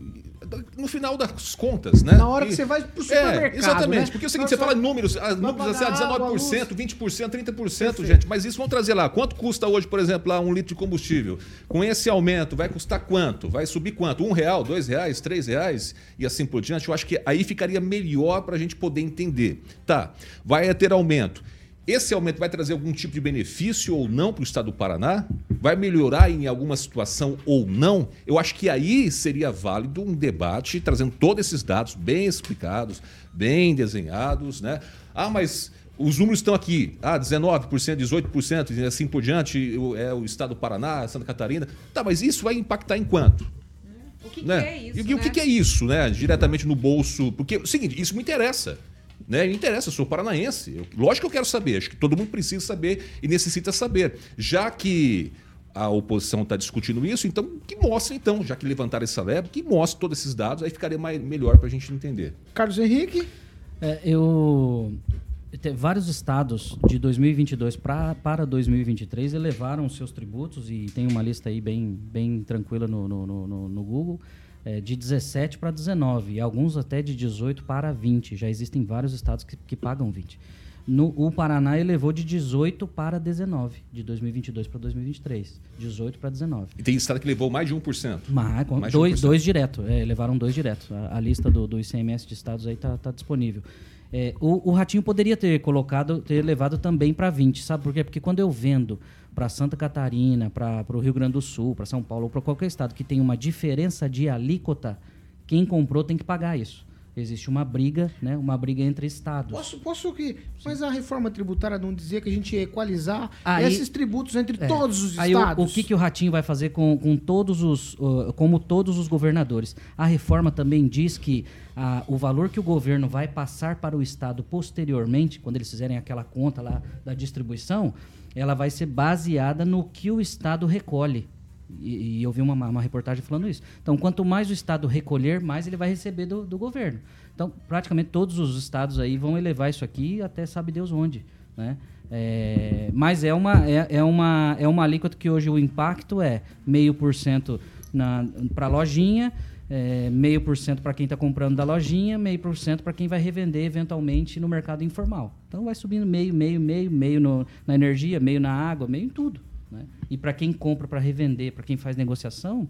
no final das contas, né? Na hora que E- você vai pro É, supermercado, exatamente. né? Porque é o seguinte, Nós você fala números, ah, números assim, ah, pagar água, 19%, 20%, 30%, Perfeito. gente. Mas isso vão trazer lá. Quanto custa hoje, por exemplo, lá um litro de combustível? Com esse aumento, vai custar quanto? Vai subir quanto? Um real, dois reais, três reais e assim por diante. Eu acho que aí ficaria melhor para a gente poder entender. Tá, vai ter aumento. Esse aumento vai trazer algum tipo de benefício ou não para o estado do Paraná? Vai melhorar em alguma situação ou não? Eu acho que aí seria válido um debate trazendo todos esses dados bem explicados, bem desenhados, né? Ah, mas os números estão aqui. Ah, 19%, 18% e assim por diante, é o estado do Paraná, Santa Catarina. Tá, mas isso vai impactar em quanto? O que, né? que é isso? E o que- o que, né? que é isso, né? Diretamente no bolso. Porque, é o seguinte, isso me interessa. Né? Me interessa, eu sou paranaense. Eu- lógico que eu quero saber, acho que todo mundo precisa saber e necessita saber. Já que a oposição está discutindo isso, então que mostre, então, já que levantaram essa leve, que mostre todos esses dados, aí ficaria mais, melhor para a gente entender. Carlos Henrique? É, eu vários estados de 2022 pra, para 2023 elevaram seus tributos e tem uma lista aí bem, bem tranquila no, no- no- no Google é, de 17 para 19 e alguns até de 18 para 20. Já existem vários estados que, que pagam 20. No, o Paraná elevou de 18 para 19, de 2022 para 2023. 18 para 19. E tem estado que levou mais de 1%. Mas, com- Mais de dois, 1%. dois direto, é, levaram dois direto. A, a lista do, do ICMS de estados aí tá, tá disponível. É, o, o Ratinho poderia ter colocado, ter levado também para 20, sabe por quê? Porque quando eu vendo para Santa Catarina, para o Rio Grande do Sul, para São Paulo, ou para qualquer estado que tem uma diferença de alíquota, quem comprou tem que pagar isso. Existe uma briga, né? Uma briga entre estados. Posso, posso que. Mas a reforma tributária não dizia que a gente ia equalizar Aí- esses tributos entre É. todos os Aí o- estados? o, que, que o Ratinho vai fazer com, com todos os, uh, como todos os governadores? A reforma também diz que ah, o valor que o governo vai passar para o estado posteriormente, quando eles fizerem aquela conta lá da distribuição, ela vai ser baseada no que o estado recolhe. E, e eu vi uma, uma reportagem falando isso. Então, quanto mais o Estado recolher, mais ele vai receber do, do governo. Então, praticamente todos os estados aí vão elevar isso aqui até sabe Deus onde. Né? É, mas é uma, é, é, uma, é uma alíquota que hoje o impacto é meio por cento para a lojinha, é, meio por cento para quem está comprando da lojinha, meio por cento para quem vai revender eventualmente no mercado informal. Então vai subindo meio, meio, meio, meio no, na energia, meio na água, meio em tudo. E para quem compra para revender, para quem faz negociação,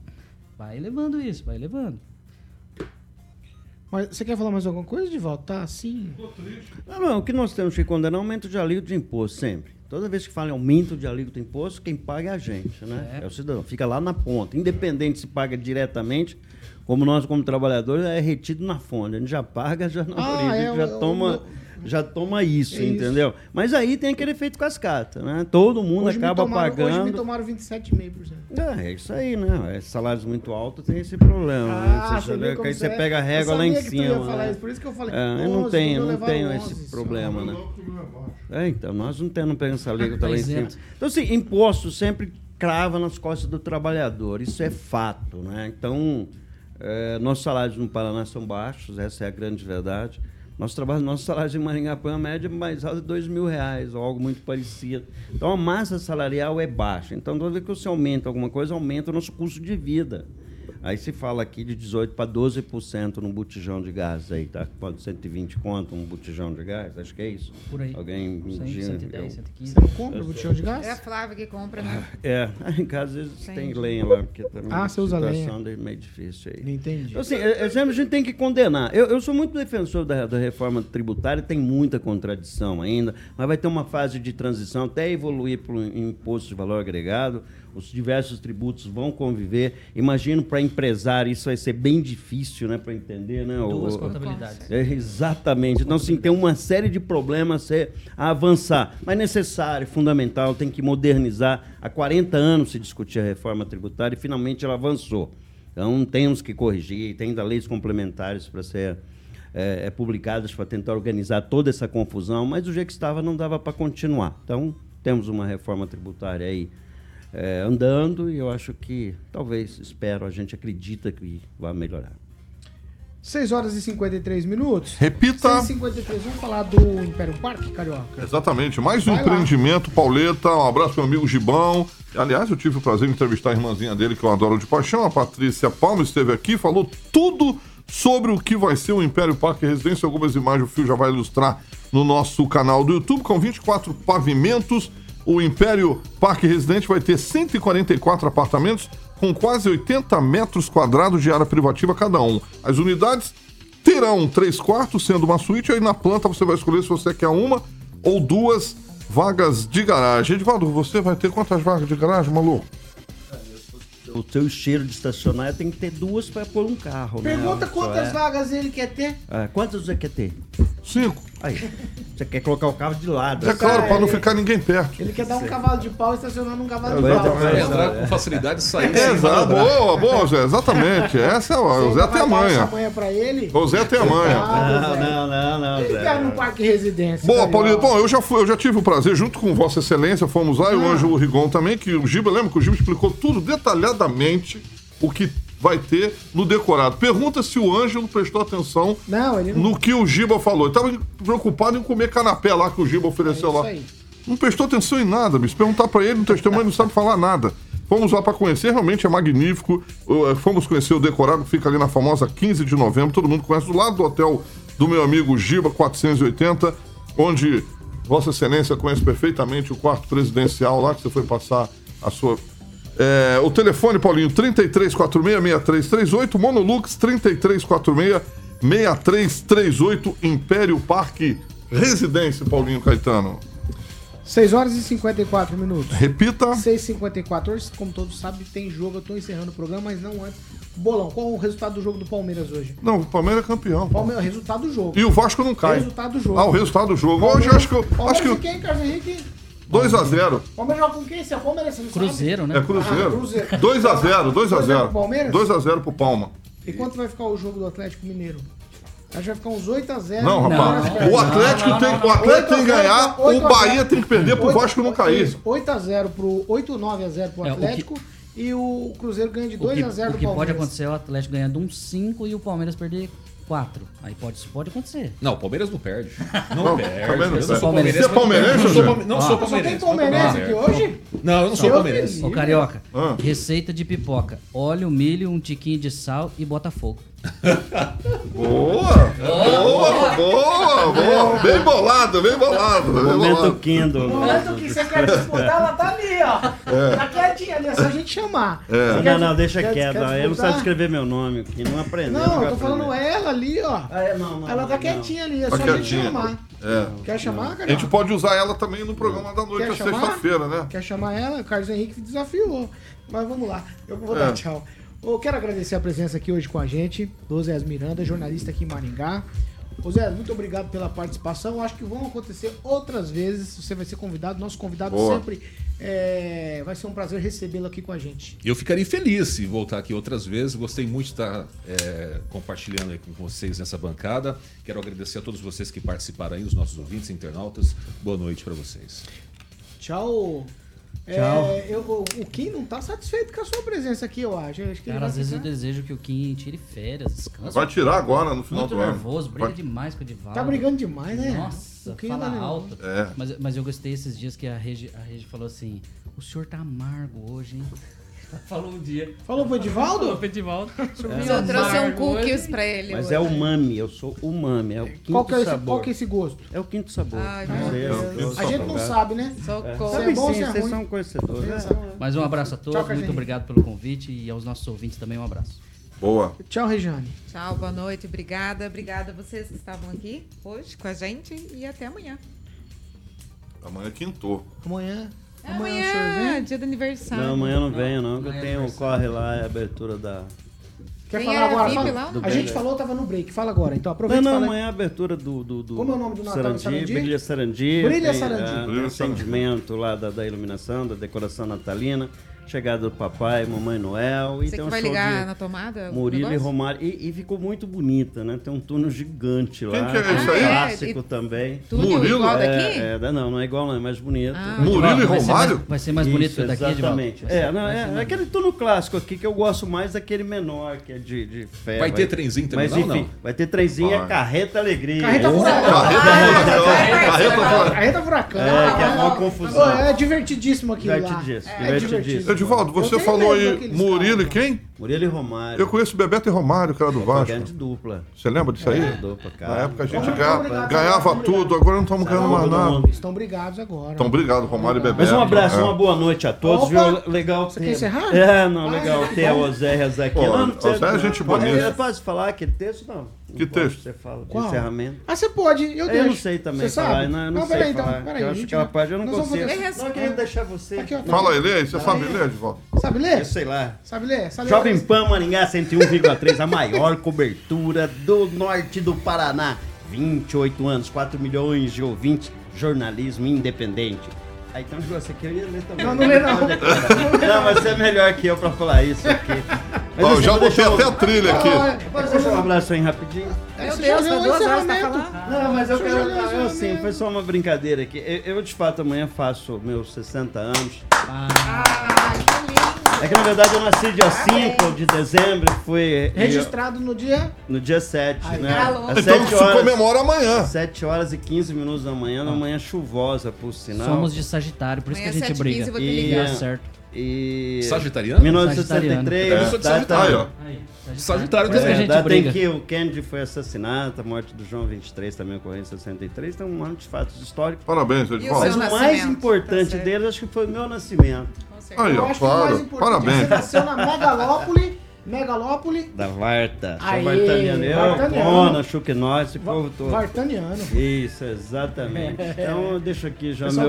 vai levando isso, vai levando. Mas você quer falar mais alguma coisa, de volta? Tá assim. Não, não, o que nós temos que condenar é o aumento de alíquota de imposto, sempre. Toda vez que fala em aumento de alíquota de imposto, quem paga é a gente, né? É. é o cidadão. Fica lá na ponta. Independente se paga diretamente, como nós, como trabalhadores, é retido na fonte. A gente já paga, já não ah, é, já toma já toma isso, é entendeu? Isso. Mas aí tem aquele efeito cascata, né? Todo mundo hoje acaba tomaram, pagando. Hoje me tomaram 27,5%. É, é isso aí, né? É, salários muito altos tem esse problema. Né? Ah, né? Você, você aí você é. pega a régua lá em cima. Né? Isso, por isso que eu falei. É, eu não tenho, não tenho esse problema, né? É, então, nós não temos, essa liga lá em cima. Então, assim, imposto sempre crava nas costas do trabalhador. Isso é fato, né? Então, é, nossos salários no Paraná são baixos, essa é a grande verdade. Nosso trabalho, nosso salário em Maringá põe a média mais alta de dois mil reais, ou algo muito parecido. Então a massa salarial é baixa. Então, toda vez que você aumenta alguma coisa, aumenta o nosso custo de vida. Aí se fala aqui de 18% para 12% num botijão de gás aí, tá? Pode 120 conto um botijão de gás, acho que é isso. Por aí. Alguém 100, 110, 115. Você não compra o botijão de gás? É a Flávia que compra, né? É, em casa às vezes tem lenha lá, porque também ah, você usa lenha. é meio difícil aí. Entendi. Então, assim, é, é, a gente tem que condenar. Eu, eu sou muito defensor da, da reforma tributária, tem muita contradição ainda, mas vai ter uma fase de transição até evoluir para o imposto de valor agregado os diversos tributos vão conviver. Imagino para empresário isso vai ser bem difícil, né, para entender, né? Duas o, contabilidades. É, exatamente. Então, sim, tem uma série de problemas a avançar, mas necessário, fundamental, tem que modernizar. Há 40 anos se discutia a reforma tributária e finalmente ela avançou. Então, temos que corrigir, tem ainda leis complementares para ser é, é, publicadas para tentar organizar toda essa confusão, mas do jeito que estava não dava para continuar. Então, temos uma reforma tributária aí é, andando e eu acho que, talvez, espero, a gente acredita que vai melhorar. 6 horas e 53 minutos. Repita. 6 e 53 Vamos falar do Império Parque, Carioca. Exatamente. Mais um Vai empreendimento, lá. Pauleta. Um abraço meu amigo Gibão. Aliás, eu tive o prazer de entrevistar a irmãzinha dele, que eu adoro de paixão. A Patrícia Palma esteve aqui, falou tudo sobre o que vai ser o Império Parque Residência. Algumas imagens o Fio já vai ilustrar no nosso canal do YouTube, com 24 pavimentos o Império Parque Residente vai ter 144 apartamentos com quase 80 metros quadrados de área privativa cada um. As unidades terão três quartos, sendo uma suíte, aí na planta você vai escolher se você quer uma ou duas vagas de garagem. Edvaldo, você vai ter quantas vagas de garagem, maluco? o seu cheiro de estacionar tem que ter duas para pôr um carro. Né? Pergunta né? quantas é. vagas ele quer ter. Ah, quantas você quer ter? Cinco. Aí, você quer colocar o carro de lado. É assim. claro, para não ficar ninguém perto. Ele quer dar um cavalo de pau estacionando um cavalo de pau. Vai entrar com facilidade e sair é, Exato, boa, boa, Zé, exatamente. Essa é o Zé tem a manha. pra ele. O Zé tem a manha. Não, não, não, não, Ele quer no parque residência. Boa, Paulinho. Bom, eu já, fui, eu já tive o prazer, junto com Vossa Excelência, fomos lá, e o Ângelo Rigon também, que o Giba, lembra que o Giba explicou tudo detalhadamente o que vai ter no decorado. Pergunta se o Ângelo prestou atenção não, não... no que o Giba falou. Ele estava preocupado em comer canapé lá que o Giba ofereceu é lá. Aí. Não prestou atenção em nada, me. Se perguntar para ele, no testemunho não sabe falar nada. Fomos lá para conhecer, realmente é magnífico. Eh, fomos conhecer o decorado, fica ali na famosa 15 de novembro. Todo mundo conhece, do lado do hotel do meu amigo Giba 480, onde Vossa Excelência conhece perfeitamente o quarto presidencial lá, que você foi passar a sua é, o telefone, Paulinho, 3346-6338, Monolux 3346-6338, Império Parque Residência, Paulinho Caetano. 6 horas e 54 minutos. Repita. 6h54. Hoje, como todos sabem, tem jogo. Eu tô encerrando o programa, mas não antes. Bolão, qual o resultado do jogo do Palmeiras hoje? Não, o Palmeiras é campeão. Palmeiras, resultado do jogo. E o Vasco não cai. Resultado do jogo. Ah, o resultado do jogo. Palmeiras, hoje acho que eu. Palmeiras acho que... quem, Carlos Henrique? 2x0. Palmeiras joga com quem? Se é Palmeiras, você Cruzeiro, sabe? né? É Cruzeiro. 2x0, 2x0, 2x0. pro Palmeiras? 2x0 pro Palma. E quanto vai ficar o jogo do Atlético Mineiro? Acho que vai ficar uns 8x0. Não, rapaz. Não, o Atlético não, não, tem, O Atlético tem que ganhar, o Bahia tem que perder pro Vasco não cair. 8x0 pro. 8 9x0 pro Atlético. É. E o Cruzeiro ganha de 2x0 do Palmeiras. O que pode acontecer é o Atlético ganhar de um 5 e o Palmeiras perder quatro. Aí pode, isso pode acontecer. Não, o Palmeiras não perde. Não, não perde. Palmeiras, eu sou palmeirense. Você é palmeirense, Não sou, não ah, sou palmeirense. Tem palmeirense aqui hoje? Não, eu não sou palmeirense. Ô, Carioca, ah. receita de pipoca. Óleo, milho, um tiquinho de sal e bota fogo. Boa! Boa, boa, boa! Bem bolado, bem bolado! Bem Momento bolado. Kindle. Momento que você quer disputar, ela tá ali, ó. É. Tá quietinha ali, é só a gente chamar. É. Não, não, deixa quer, quieto. Quer eu não sei escrever meu nome, que não aprendeu. Não, não eu tô falando ela ali, ó. Ah, é, não, não, ela tá quietinha ali, é tá só a gente chamar. É. Quer chamar, cara? A gente pode usar ela também no programa da noite, na sexta-feira, né? Quer chamar ela? O Carlos Henrique desafiou. Mas vamos lá, eu vou dar é. tchau. Eu quero agradecer a presença aqui hoje com a gente, José Miranda, jornalista aqui em Maringá. José, muito obrigado pela participação. Acho que vão acontecer outras vezes. Você vai ser convidado. Nosso convidado Boa. sempre é... vai ser um prazer recebê-lo aqui com a gente. Eu ficaria feliz se voltar aqui outras vezes. Gostei muito de estar é, compartilhando com vocês nessa bancada. Quero agradecer a todos vocês que participaram aí, os nossos ouvintes, internautas. Boa noite para vocês. Tchau. É, Tchau. É, eu, o Kim não tá satisfeito com a sua presença aqui, eu acho. Eu acho cara, às vezes eu desejo que o Kim tire férias, descansa. Vai tirar agora, no final Muito do nervoso, ano. nervoso, briga vai... demais com o Divaldo. Tá brigando demais, né? Nossa, o Kim fala é alto. É. Mas, mas eu gostei esses dias que a Regi, a Regi falou assim, o senhor tá amargo hoje, hein? Falou um dia. Falou pro Edivaldo? Falou pro Edivaldo. É. Eu trouxe um cookies pra ele. Mas é hoje. é o mami, eu sou umami. É o quinto qual que é esse, sabor. Qual que é esse gosto? É o quinto sabor. Ai. A gente não sabe, né? Socorro. É. é sabe bom, sim, é vocês são conhecedores. Mas um abraço a todos, Tchau, muito obrigado pelo convite e aos nossos ouvintes também um abraço. Boa. Tchau, Regiane. Tchau, boa noite, obrigada. Obrigada a vocês que estavam aqui hoje com a gente e até amanhã. Amanhã é quinto. Amanhã Amanhã, é dia do aniversário. Não, amanhã não venho, não, eu é tenho corre lá, é abertura da. Quer Quem falar era agora? VIP Fala. lá? A gente falou, tava no break. Fala agora, então aproveita. Não, não, fala amanhã é a abertura do. do, do Como é o nome do Natal Sarandi? Brilha Sarandi. Brilha tem, Sarandi. ah, Brilha Sarandi. acendimento lá da, da iluminação, da decoração natalina chegada do papai, mamãe Noel. Você e vai ligar na tomada? Murilo e Romário. E, e, ficou muito bonita, né? Tem um túnel gigante lá. Quem que é isso aí? Clássico é, também. Murilo? Igual daqui? É, é, não, não é igual, não. É mais bonito. Ah, Murilo e Romário? Vai ser mais, bonito isso, daqui, Exatamente. É, não, é, é aquele túnel clássico aqui que eu gosto mais é daquele menor, que é de, de ferro. Vai, ter trenzinho também, mas, não, enfim, não? Vai ter trenzinho e é Carreta Alegria. Carreta ah, Furacão. Carreta Furacão. Carreta Furacão. É, que é uma confusão. É divertidíssimo aqui lá. Divertidíssimo. É, Edivaldo, você falou aí Murilo e quem? Murilo e Romário. Eu conheço Bebeto e Romário, que era do Vasco. Grande dupla. Você lembra disso aí? dupla, cara. Na época a gente ganha, ganhava tudo, agora não estamos ganhando mais nada. Estão brigados agora. Estão brigados, Romário e Bebeto. Mas um abraço, é. uma boa noite a todos, viu? Legal. Você quer encerrar? É, não, legal ter a Ozéias aqui. Ozéias é gente bonita. Pode falar aquele texto, não? Que texto? Você fala Qual? de encerramento. Ah, você pode, eu, deixo. Eu não sei também. Você sabe? Não, eu não, não sei peraí, então, peraí. Eu acho que é aquela página eu não consigo. Não, eu queria deixar você. Aqui, ó, fala aí, lê aí. Você sabe ler, Edivaldo? Sabe ler? Eu sei lá. Sabe ler? Sabe Jovem Pan Maringá 101,3, a maior cobertura do norte do Paraná. 28 anos, 4 milhões de ouvintes, jornalismo independente. Aí então você queria ler também. Não, não lê não. Não, mas você é melhor que eu pra falar isso aqui. Mas, assim, eu já vou botei até a trilha aqui. É, pode deixar um abraço aí rapidinho. É, Meu Deus, foi duas horas pra falar. Não, mas eu quero. Eu, assim, foi só uma brincadeira aqui. Eu, eu, de fato amanhã faço meus 60 anos. Ah, ah é que na verdade eu nasci dia 5 de dezembro, fui. Registrado no dia? No dia 7, né? Tá é Às Então sete horas, comemora amanhã. 7 horas e 15 minutos da manhã, numa ah. manhã chuvosa, por sinal. Somos de Sagitário, por isso que a Amanhã, gente 7h15, eu vou te E- ligar. Dá é, certo. E. Sagitariano? 1963. É. Eu sou de Sagitário, ó. Sagitário Por isso que a gente data briga. em que o Kennedy foi assassinado, a morte do João 23 também ocorreu em 63, então um monte de fatos históricos. Parabéns, eu te falo. Mas o mais nascimento, tá importante deles acho que foi o meu nascimento certo. Aí, ó, claro. É Parabéns. Você nasceu na megalópole Megalópole. Da Varta. Sou vartaniano. Eu, Cona, Chuquinóis, esse povo todo. Vartaniano. Isso, exatamente. É. Então eu deixo aqui já meu,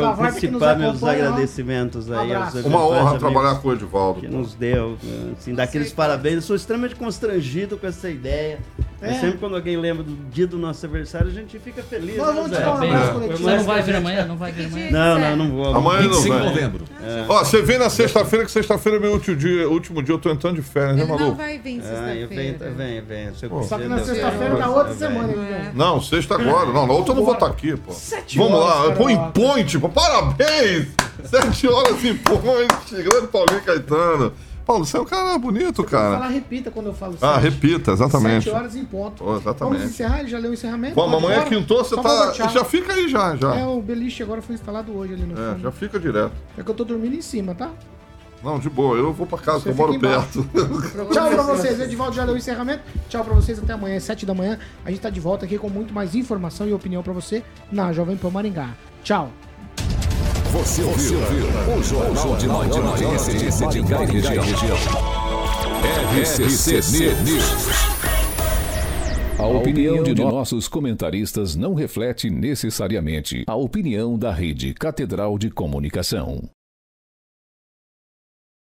meus agradecimentos aí um aos Uma honra trabalhar com o Edivaldo. Que pô. nos deu, assim, daqueles parabéns. Eu sou extremamente constrangido com essa ideia. É. sempre quando alguém lembra do dia do nosso aniversário, a gente fica feliz. Mas né, vamos te dar um abraço é. coletivo. Você não vai vir amanhã? Não vai vir amanhã? Não, não, não vou. Amanhã 25 não vai. de novembro. É. Ó, você vem na sexta-feira, que sexta-feira é meu último dia, último dia eu tô entrando de férias, né, maluco? Não vai vir sexta-feira. Vem, vem, vem. Só que na sexta-feira da tá outra semana. Não, sexta agora. Não, na outra eu não vou estar tá aqui, pô. Sete Vamos lá, põe point, pô. Parabéns! Sete horas em point. Grande Paulinho Caetano. Paulo, você é um cara bonito, cara. Falar, repita quando eu falo ah, sete. Ah, repita, exatamente. Sete horas em ponto. Oh, exatamente. Vamos encerrar, ele já leu o encerramento. Bom, amanhã é quintou, você tá. Já fica aí já, já. É, o beliche agora foi instalado hoje ali no É, fundo. já fica direto. É que eu tô dormindo em cima, tá? Não, de boa, eu vou pra casa, que Você eu moro perto. Tchau pra vocês. Edivaldo já deu o encerramento. Tchau pra vocês até amanhã, às 7 da manhã. A gente tá de volta aqui com muito mais informação e opinião pra você na Jovem Pan Maringá. Tchau. Você ouviu, o Jornal de Maior Audiência de Maringá e região. RCC News. A opinião de nossos comentaristas não reflete necessariamente a opinião da Rede Catedral de Comunicação.